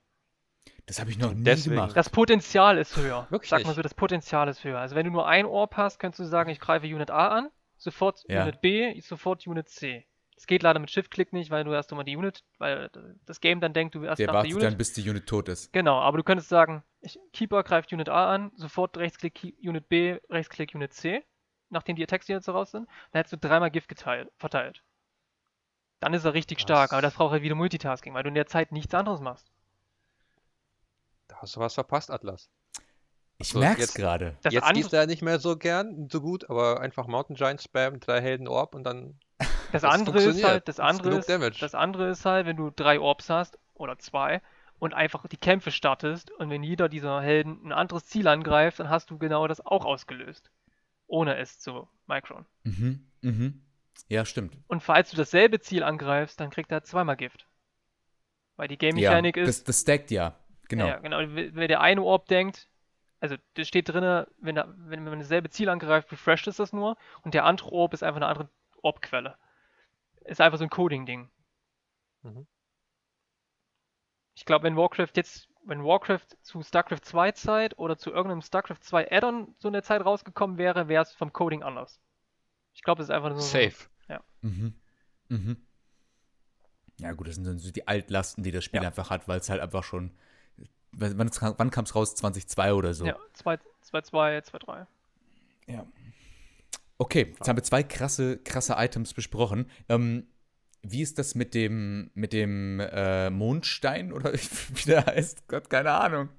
Das habe ich noch nie Deswegen- gemacht. Das Potenzial ist höher. Wirklich Sag mal so, das Potenzial ist höher. Also wenn du nur ein Orb hast, könntest du sagen, ich greife Unit A an, sofort Ja. Unit B, sofort Unit C. Das geht leider mit Shift-Click nicht, weil du erst einmal die Unit, weil das Game dann denkt, du erst Der nach der Unit. dann, bis die Unit tot ist. Genau, aber du könntest sagen, Ich, Keeper greift Unit A an, sofort Rechtsklick Unit B, Rechtsklick Unit C, nachdem die Attacks jetzt raus sind. Dann hättest du dreimal Gift geteilt, verteilt. Dann ist er richtig stark, Das- aber das braucht halt wieder Multitasking, weil du in der Zeit nichts anderes machst. Da hast du was verpasst, Atlas. Ich So, merk's jetzt- gerade. Jetzt andere, gehst du ja nicht mehr so gern, so gut, aber einfach Mountain Giant spam, drei Helden Orb und dann. das das andere ist halt, das ist andere ist, Damage. das andere ist halt, wenn du drei Orbs hast oder zwei und einfach die Kämpfe startest und wenn jeder dieser Helden ein anderes Ziel angreift, dann hast du genau das auch ausgelöst. Ohne es zu micron. Mhm, mhm. Ja, stimmt. Und falls du dasselbe Ziel angreifst, dann kriegt er zweimal Gift. Weil die Game Ja, Mechanik das, ist, das stackt ja. Genau. ja, genau, wenn der eine Orb denkt, also das steht drin, wenn, er, wenn man dasselbe Ziel angreift, refresht es das nur und der andere Orb ist einfach eine andere Orbquelle. Ist einfach so ein Coding-Ding. Mhm. Ich glaube, wenn Warcraft jetzt, wenn Warcraft zu StarCraft 2 Zeit oder zu irgendeinem StarCraft 2 Add-on so in der Zeit rausgekommen wäre, wäre es vom Coding anders. Ich glaube, es ist einfach nur so. Safe. Mhm. Mhm. Ja, gut, das sind dann so die Altlasten, die das Spiel Ja. einfach hat, weil es halt einfach schon. Wann, wann kam es raus? 2002 oder so? Ja, 2, 2, 2, 2, 3. Ja. Okay, jetzt haben wir zwei krasse, krasse Items besprochen. Ähm, wie ist das mit dem, mit dem äh, Mondstein oder wie der heißt? Gott, keine Ahnung.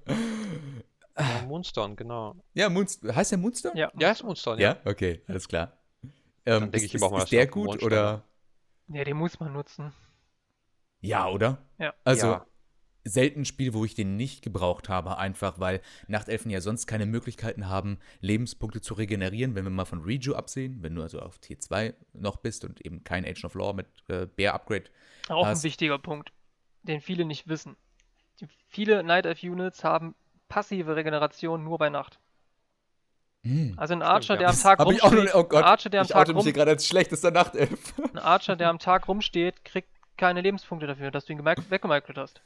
Ja, Moonstone, genau. Ja, Moonstone. Heißt der Moonstone? Ja. Ja, ist Moonstone, ja. Ja, okay, alles klar. Ähm, Dann denke ist, ich immer auch ist, mal, ist der gut Mondstein oder? Ja, den muss man nutzen. Ja, oder? Ja. Also, Ja. Selten Spiel, wo ich den nicht gebraucht habe, einfach weil Nachtelfen ja sonst keine Möglichkeiten haben, Lebenspunkte zu regenerieren, wenn wir mal von Reju absehen, wenn du also auf Tier 2 noch bist und eben kein Agent of Law mit äh, Bear Upgrade. Auch ein Hast- wichtiger Punkt, den viele nicht wissen. Die, viele Night Elf Units haben passive Regeneration nur bei Nacht. Hm. Also ein Stimmt, Archer, ja. der am Tag auch rumsteht, oh Gott, ein Archer, der am ich Tag oute mich rum, hier gerade als schlechtester Nachtelf. ein Archer, der am Tag rumsteht, kriegt keine Lebenspunkte dafür, dass du ihn gemik- weggemicrot hast.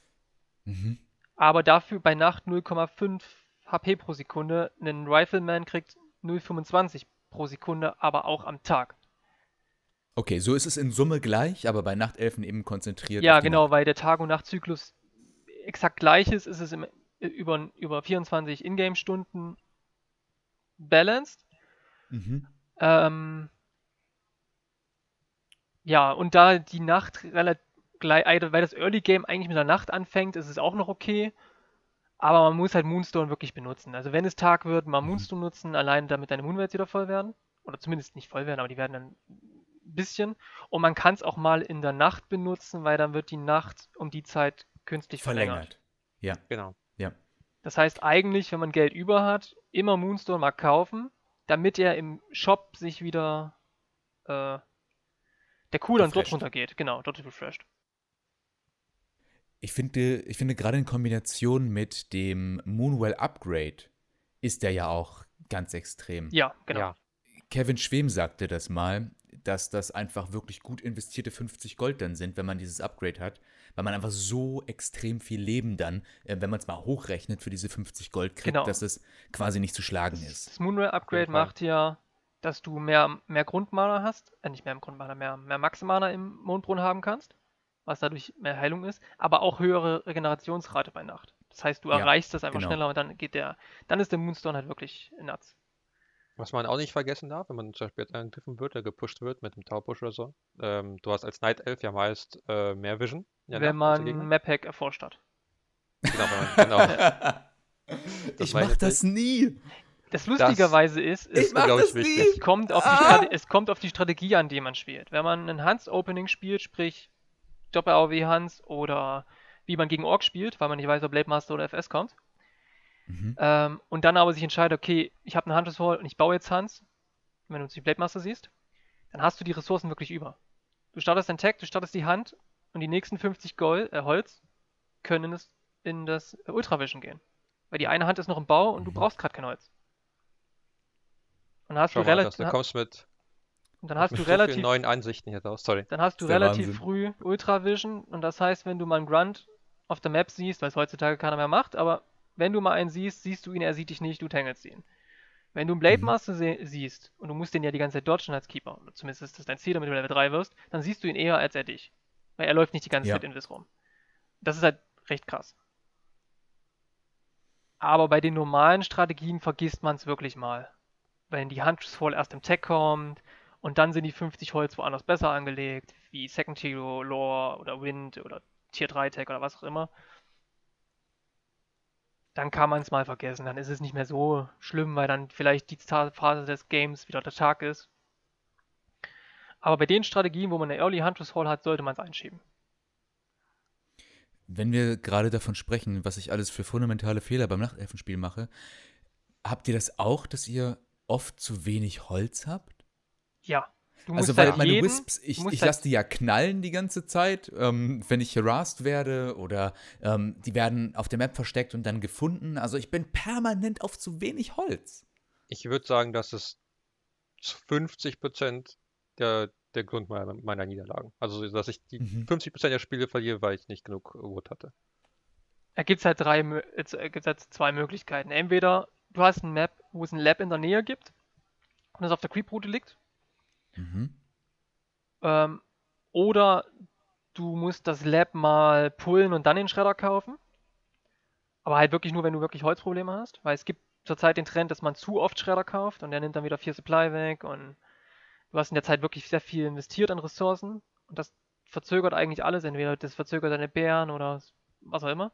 Mhm. Aber dafür bei Nacht 0,5 HP pro Sekunde. Ein Rifleman kriegt 0,25 pro Sekunde, aber auch am Tag. Okay, so ist es in Summe gleich, aber bei Nachtelfen eben konzentriert. Ja, genau, Nacht. weil der Tag- und Nachtzyklus exakt gleich ist, ist es im, über, über 24 Ingame-Stunden balanced. Mhm. Ähm, ja, und da die Nacht relativ gleich, weil das Early Game eigentlich mit der Nacht anfängt, ist es auch noch okay. Aber man muss halt Moonstone wirklich benutzen. Also wenn es Tag wird, mal Moonstone nutzen, allein damit deine Moonwells wieder voll werden. Oder zumindest nicht voll werden, aber die werden dann ein bisschen. Und man kann es auch mal in der Nacht benutzen, weil dann wird die Nacht um die Zeit künstlich verlängert. Verlängert. Genau. Das heißt eigentlich, wenn man Geld über hat, immer Moonstone mal kaufen, damit er im Shop sich wieder äh, der Cooldown dort runtergeht. Genau, dort refreshed. Ich finde, ich finde gerade in Kombination mit dem Moonwell Upgrade ist der ja auch ganz extrem. Ja, genau. Ja. Kevin Schwem sagte das mal, dass das einfach wirklich gut investierte 50 Gold dann sind, wenn man dieses Upgrade hat, weil man einfach so extrem viel Leben dann, äh, wenn man es mal hochrechnet, für diese 50 Gold kriegt, Genau. dass es quasi nicht zu schlagen Das, ist. das Moonray Upgrade macht ja, dass du mehr, mehr Grundmana hast, äh, nicht mehr im Grundmana, mehr, mehr Max-Mana im Mondbrunnen haben kannst, was dadurch mehr Heilung ist, aber auch höhere Regenerationsrate bei Nacht. Das heißt, du Ja, erreichst das einfach genau. schneller und dann geht der, dann ist der Moonstone halt wirklich nuts. Was man auch nicht vergessen darf, wenn man zum Beispiel jetzt angegriffen wird, der gepusht wird mit dem Taupush oder so, ähm, du hast als Night Elf ja meist äh, mehr Vision. wenn Nacht man Gegner. Map-Hack erforscht hat. Genau, wenn man, genau. ich mach ich. das nie. Das lustigerweise ist, Ich es, mach glaub das ich, wichtig. nie. es, kommt auf die Ah! Es kommt auf die Strategie an, die man spielt. Wenn man ein Hans-Opening spielt, sprich Doppel-AOW Hans oder wie man gegen Ork spielt, weil man nicht weiß, ob Blade Master oder FS kommt, Mhm. ähm, und dann aber sich entscheidet, okay, ich habe einen Hunter's Hall und ich baue jetzt Hans, wenn du die Blade Master siehst, dann hast du die Ressourcen wirklich über. Du startest dein Tag, du startest die Hand und die nächsten 50 Gold, äh, Holz können es in das äh, Ultravision gehen. Weil die eine Hand ist noch im Bau und du Mhm. brauchst gerade kein Holz. Und dann hast Schau du relativ, du kommst mit, und dann hast mit du so relativ, neuen Ansichten hier raus. Sorry. dann hast du relativ Wahnsinn. früh Ultravision und das heißt, wenn du mal einen Grunt auf der Map siehst, weil es heutzutage keiner mehr macht, aber wenn du mal einen siehst, siehst du ihn, er sieht dich nicht, du tangelst ihn. Wenn du einen Blade Mhm. Master se- siehst und du musst den ja die ganze Zeit dodgen als Keeper, oder zumindest ist das dein Ziel, damit du Level 3 wirst, dann siehst du ihn eher als er dich. Weil er läuft nicht die ganze Ja. Zeit in Vis rum. Das ist halt recht krass. Aber bei den normalen Strategien vergisst man es wirklich mal. Wenn die Huntress Fall erst im Tech kommt und dann sind die 50 Holz woanders besser angelegt, wie Second Tier Lore oder Wind oder Tier 3 Tech oder was auch immer, dann kann man es mal vergessen. Dann ist es nicht mehr so schlimm, weil dann vielleicht die Phase des Games wieder der Tag ist. Aber bei den Strategien, wo man eine Early Huntress Hall hat, sollte man es einschieben. Wenn wir gerade davon sprechen, was ich alles für fundamentale Fehler beim Nachtelfenspiel mache, habt ihr das auch, dass ihr oft zu wenig Holz habt? Ja. Du Also musst weil halt meine jeden, Wisps, ich, ich halt- lasse die ja knallen die ganze Zeit, ähm, wenn ich harassed werde oder ähm, die werden auf der Map versteckt und dann gefunden. Also ich bin permanent auf zu wenig Holz. Ich würde sagen, das ist zu 50% der, der Grund meiner, meiner Niederlagen. Also, dass ich die Mhm. 50% der Spiele verliere, weil ich nicht genug Wood hatte. Da gibt es halt drei, äh, äh, gibt's halt zwei Möglichkeiten. Entweder du hast ein Map, wo es ein Lab in der Nähe gibt und es auf der Creep-Route liegt, Mhm. ähm, oder du musst das Lab mal pullen und dann den Schredder kaufen. Aber halt wirklich nur, wenn du wirklich Holzprobleme hast, weil es gibt zurzeit den Trend, dass man zu oft Schredder kauft und der nimmt dann wieder viel Supply weg und du hast in der Zeit wirklich sehr viel investiert an Ressourcen und das verzögert eigentlich alles. Entweder das verzögert deine Bären oder was auch immer.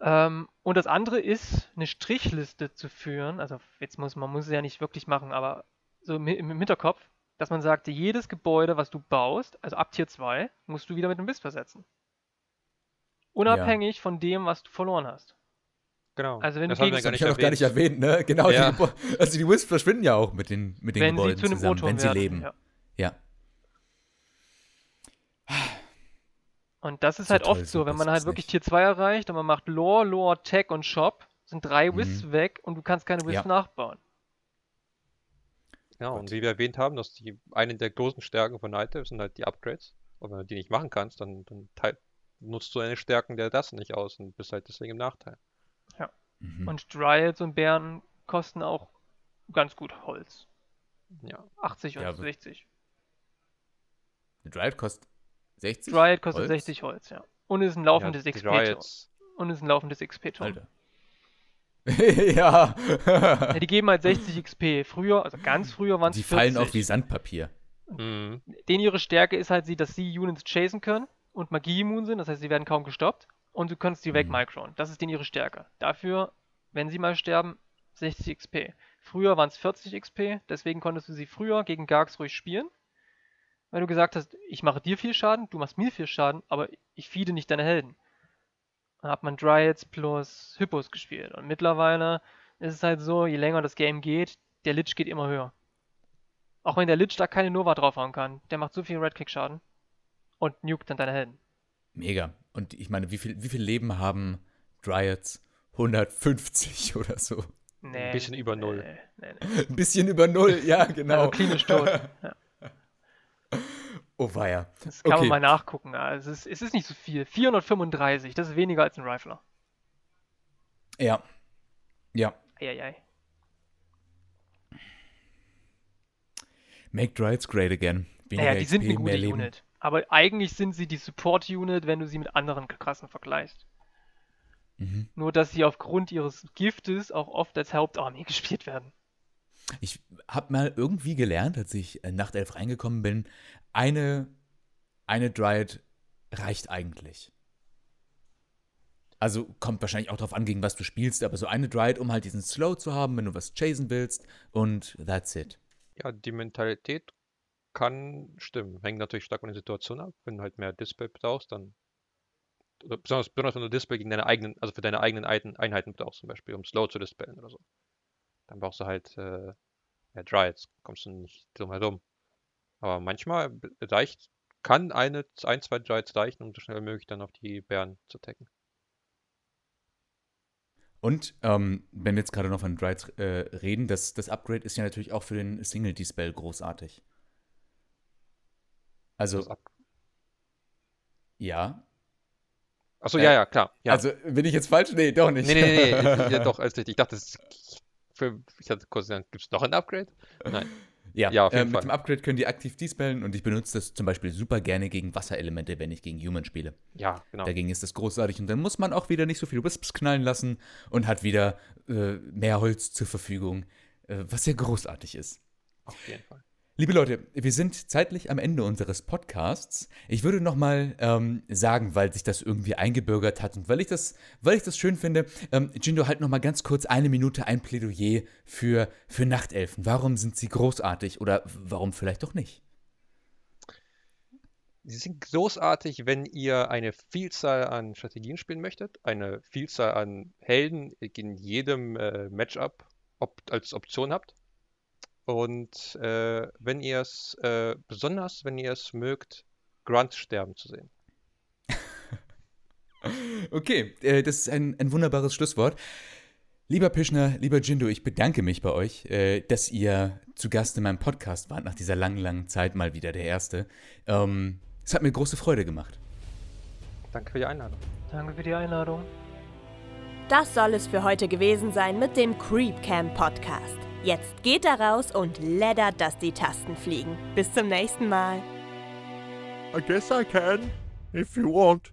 Ähm, und das andere ist, eine Strichliste zu führen. Also jetzt muss man muss es ja nicht wirklich machen, aber so im, im Hinterkopf, dass man sagt, jedes Gebäude, was du baust, also ab Tier 2, musst du wieder mit einem Wisp versetzen. Unabhängig von dem, was du verloren hast. Genau. Also wenn du das haben wir gegen- gar Ich nicht habe noch gar nicht erwähnt. ne? Genau, Ja. die, also die Wisps verschwinden ja auch mit den, mit den wenn sie Gebäuden zu einem zusammen, wenn sie werden. leben. Ja. Ja. Und das ist So halt toll oft so, wenn man halt wirklich nicht. Tier 2 erreicht und man macht Lore, Lore, Tech und Shop, sind drei Mhm. Wisps weg und du kannst keine Wisps Ja. nachbauen. Ja, Gott. und wie wir erwähnt haben, dass die eine der großen Stärken von Night sind halt die Upgrades. Und wenn du die nicht machen kannst, dann, dann teil, nutzt du deine Stärken der das nicht aus und bist halt deswegen im Nachteil. Mhm. Und Dryads und Bären kosten auch ganz gut Holz. Ja. 80 und Ja, aber- 60. Eine Dryad kostet 60? Dryad kostet Holz? 60 Holz, ja. Und ist ein laufendes ja. Riots, Und ist ein laufendes XP-Turm. Ja. Ja, die geben halt 60 XP. Früher, also ganz früher waren es die 40. fallen auf wie Sandpapier. mhm. Denen ihre Stärke ist halt, sie, dass sie Units chasen können und Magie immun sind, das heißt, sie werden kaum gestoppt und du kannst sie Mhm. wegmicron. Das ist denen ihre Stärke. Dafür, wenn sie mal sterben, 60 XP. Früher waren es 40 XP, deswegen konntest du sie früher gegen Gargs ruhig spielen, weil du gesagt hast, ich mache dir viel Schaden, du machst mir viel Schaden, aber ich feede nicht deine Helden. Dann hat man Dryads plus Hippos gespielt und mittlerweile ist es halt so, je länger das Game geht, der Lich geht immer höher. Auch wenn der Lich da keine Nova draufhauen kann. Der macht so viel Redkick-Schaden. Und nukt dann deine Helden. Mega. Und ich meine, wie viel, wie viel Leben haben Dryads? 150 oder so. Nee. bisschen über nee, null. Nee, nee. Ein bisschen über null, ja, genau. Also klinisch tot. Ja, Oh weia. das kann Okay. man mal nachgucken. Also es, ist, es ist nicht so viel. 435, das ist weniger als ein Rifler. Ja. Ja. Eieiei. Make Dryads great again. Weniger Naja, die sind eine gute. Unit. Aber eigentlich sind sie die Support-Unit, wenn du sie mit anderen Klassen vergleichst. Mhm. Nur, dass sie aufgrund ihres Giftes auch oft als Hauptarmee gespielt werden. Ich habe mal irgendwie gelernt, als ich in Nachtelf reingekommen bin, eine, eine Dryad reicht eigentlich. Also kommt wahrscheinlich auch drauf an, gegen was du spielst, aber so eine Dryad, um halt diesen Slow zu haben, wenn du was chasen willst und that's it. Ja, die Mentalität kann stimmen. Hängt natürlich stark von der Situation ab. Wenn du halt mehr Display brauchst, dann. Besonders, besonders wenn du Display gegen deine eigenen, also für deine eigenen Eiten- Einheiten brauchst, zum Beispiel, um Slow zu displayen oder so. Dann brauchst du halt äh, ja, Dryads, kommst du nicht drum herum. Aber manchmal reicht, kann eine, ein, zwei Dryads reichen, um so schnell wie möglich dann auf die Bären zu tacken. Und ähm, wenn wir jetzt gerade noch von Dryads äh, reden, das, das Upgrade ist ja natürlich auch für den Single-D-Spell großartig. Also, ja. Achso, Äh, ja, ja, klar. Ja. Also, bin ich jetzt falsch? Nee, doch nicht. nee, nee, nee, nee, ja, doch, alles richtig. Ich dachte, das, für, ich hatte kurz gesagt, gibt es noch ein Upgrade? Nein. Ja, Ja, äh, mit Fall. dem Upgrade können die aktiv dispellen und ich benutze das zum Beispiel super gerne gegen Wasserelemente, wenn ich gegen Human spiele. Ja, genau. Dagegen ist das großartig und dann muss man auch wieder nicht so viele Wisps knallen lassen und hat wieder äh, mehr Holz zur Verfügung, äh, was ja großartig ist. Auf jeden Fall. Liebe Leute, wir sind zeitlich am Ende unseres Podcasts. Ich würde noch mal ähm, sagen, weil sich das irgendwie eingebürgert hat und weil ich das, weil ich das schön finde, ähm, Jindo, halt noch mal ganz kurz eine Minute ein Plädoyer für, für Nachtelfen. Warum sind sie großartig oder warum vielleicht doch nicht? Sie sind großartig, wenn ihr eine Vielzahl an Strategien spielen möchtet, eine Vielzahl an Helden in jedem äh, Matchup op als Option habt. Und äh, wenn ihr es, äh, besonders wenn ihr es mögt, Grunt sterben zu sehen. Okay, äh, das ist ein, ein wunderbares Schlusswort. Lieber Pischner, lieber Jindo, ich bedanke mich bei euch, äh, dass ihr zu Gast in meinem Podcast wart, nach dieser langen, langen Zeit mal wieder der Erste. Ähm, es hat mir große Freude gemacht. Danke für die Einladung. Danke für die Einladung. Das soll es für heute gewesen sein mit dem Creep Camp Podcast. Jetzt geht da raus und leddert, dass die Tasten fliegen. Bis zum nächsten Mal. I guess I can, if you want.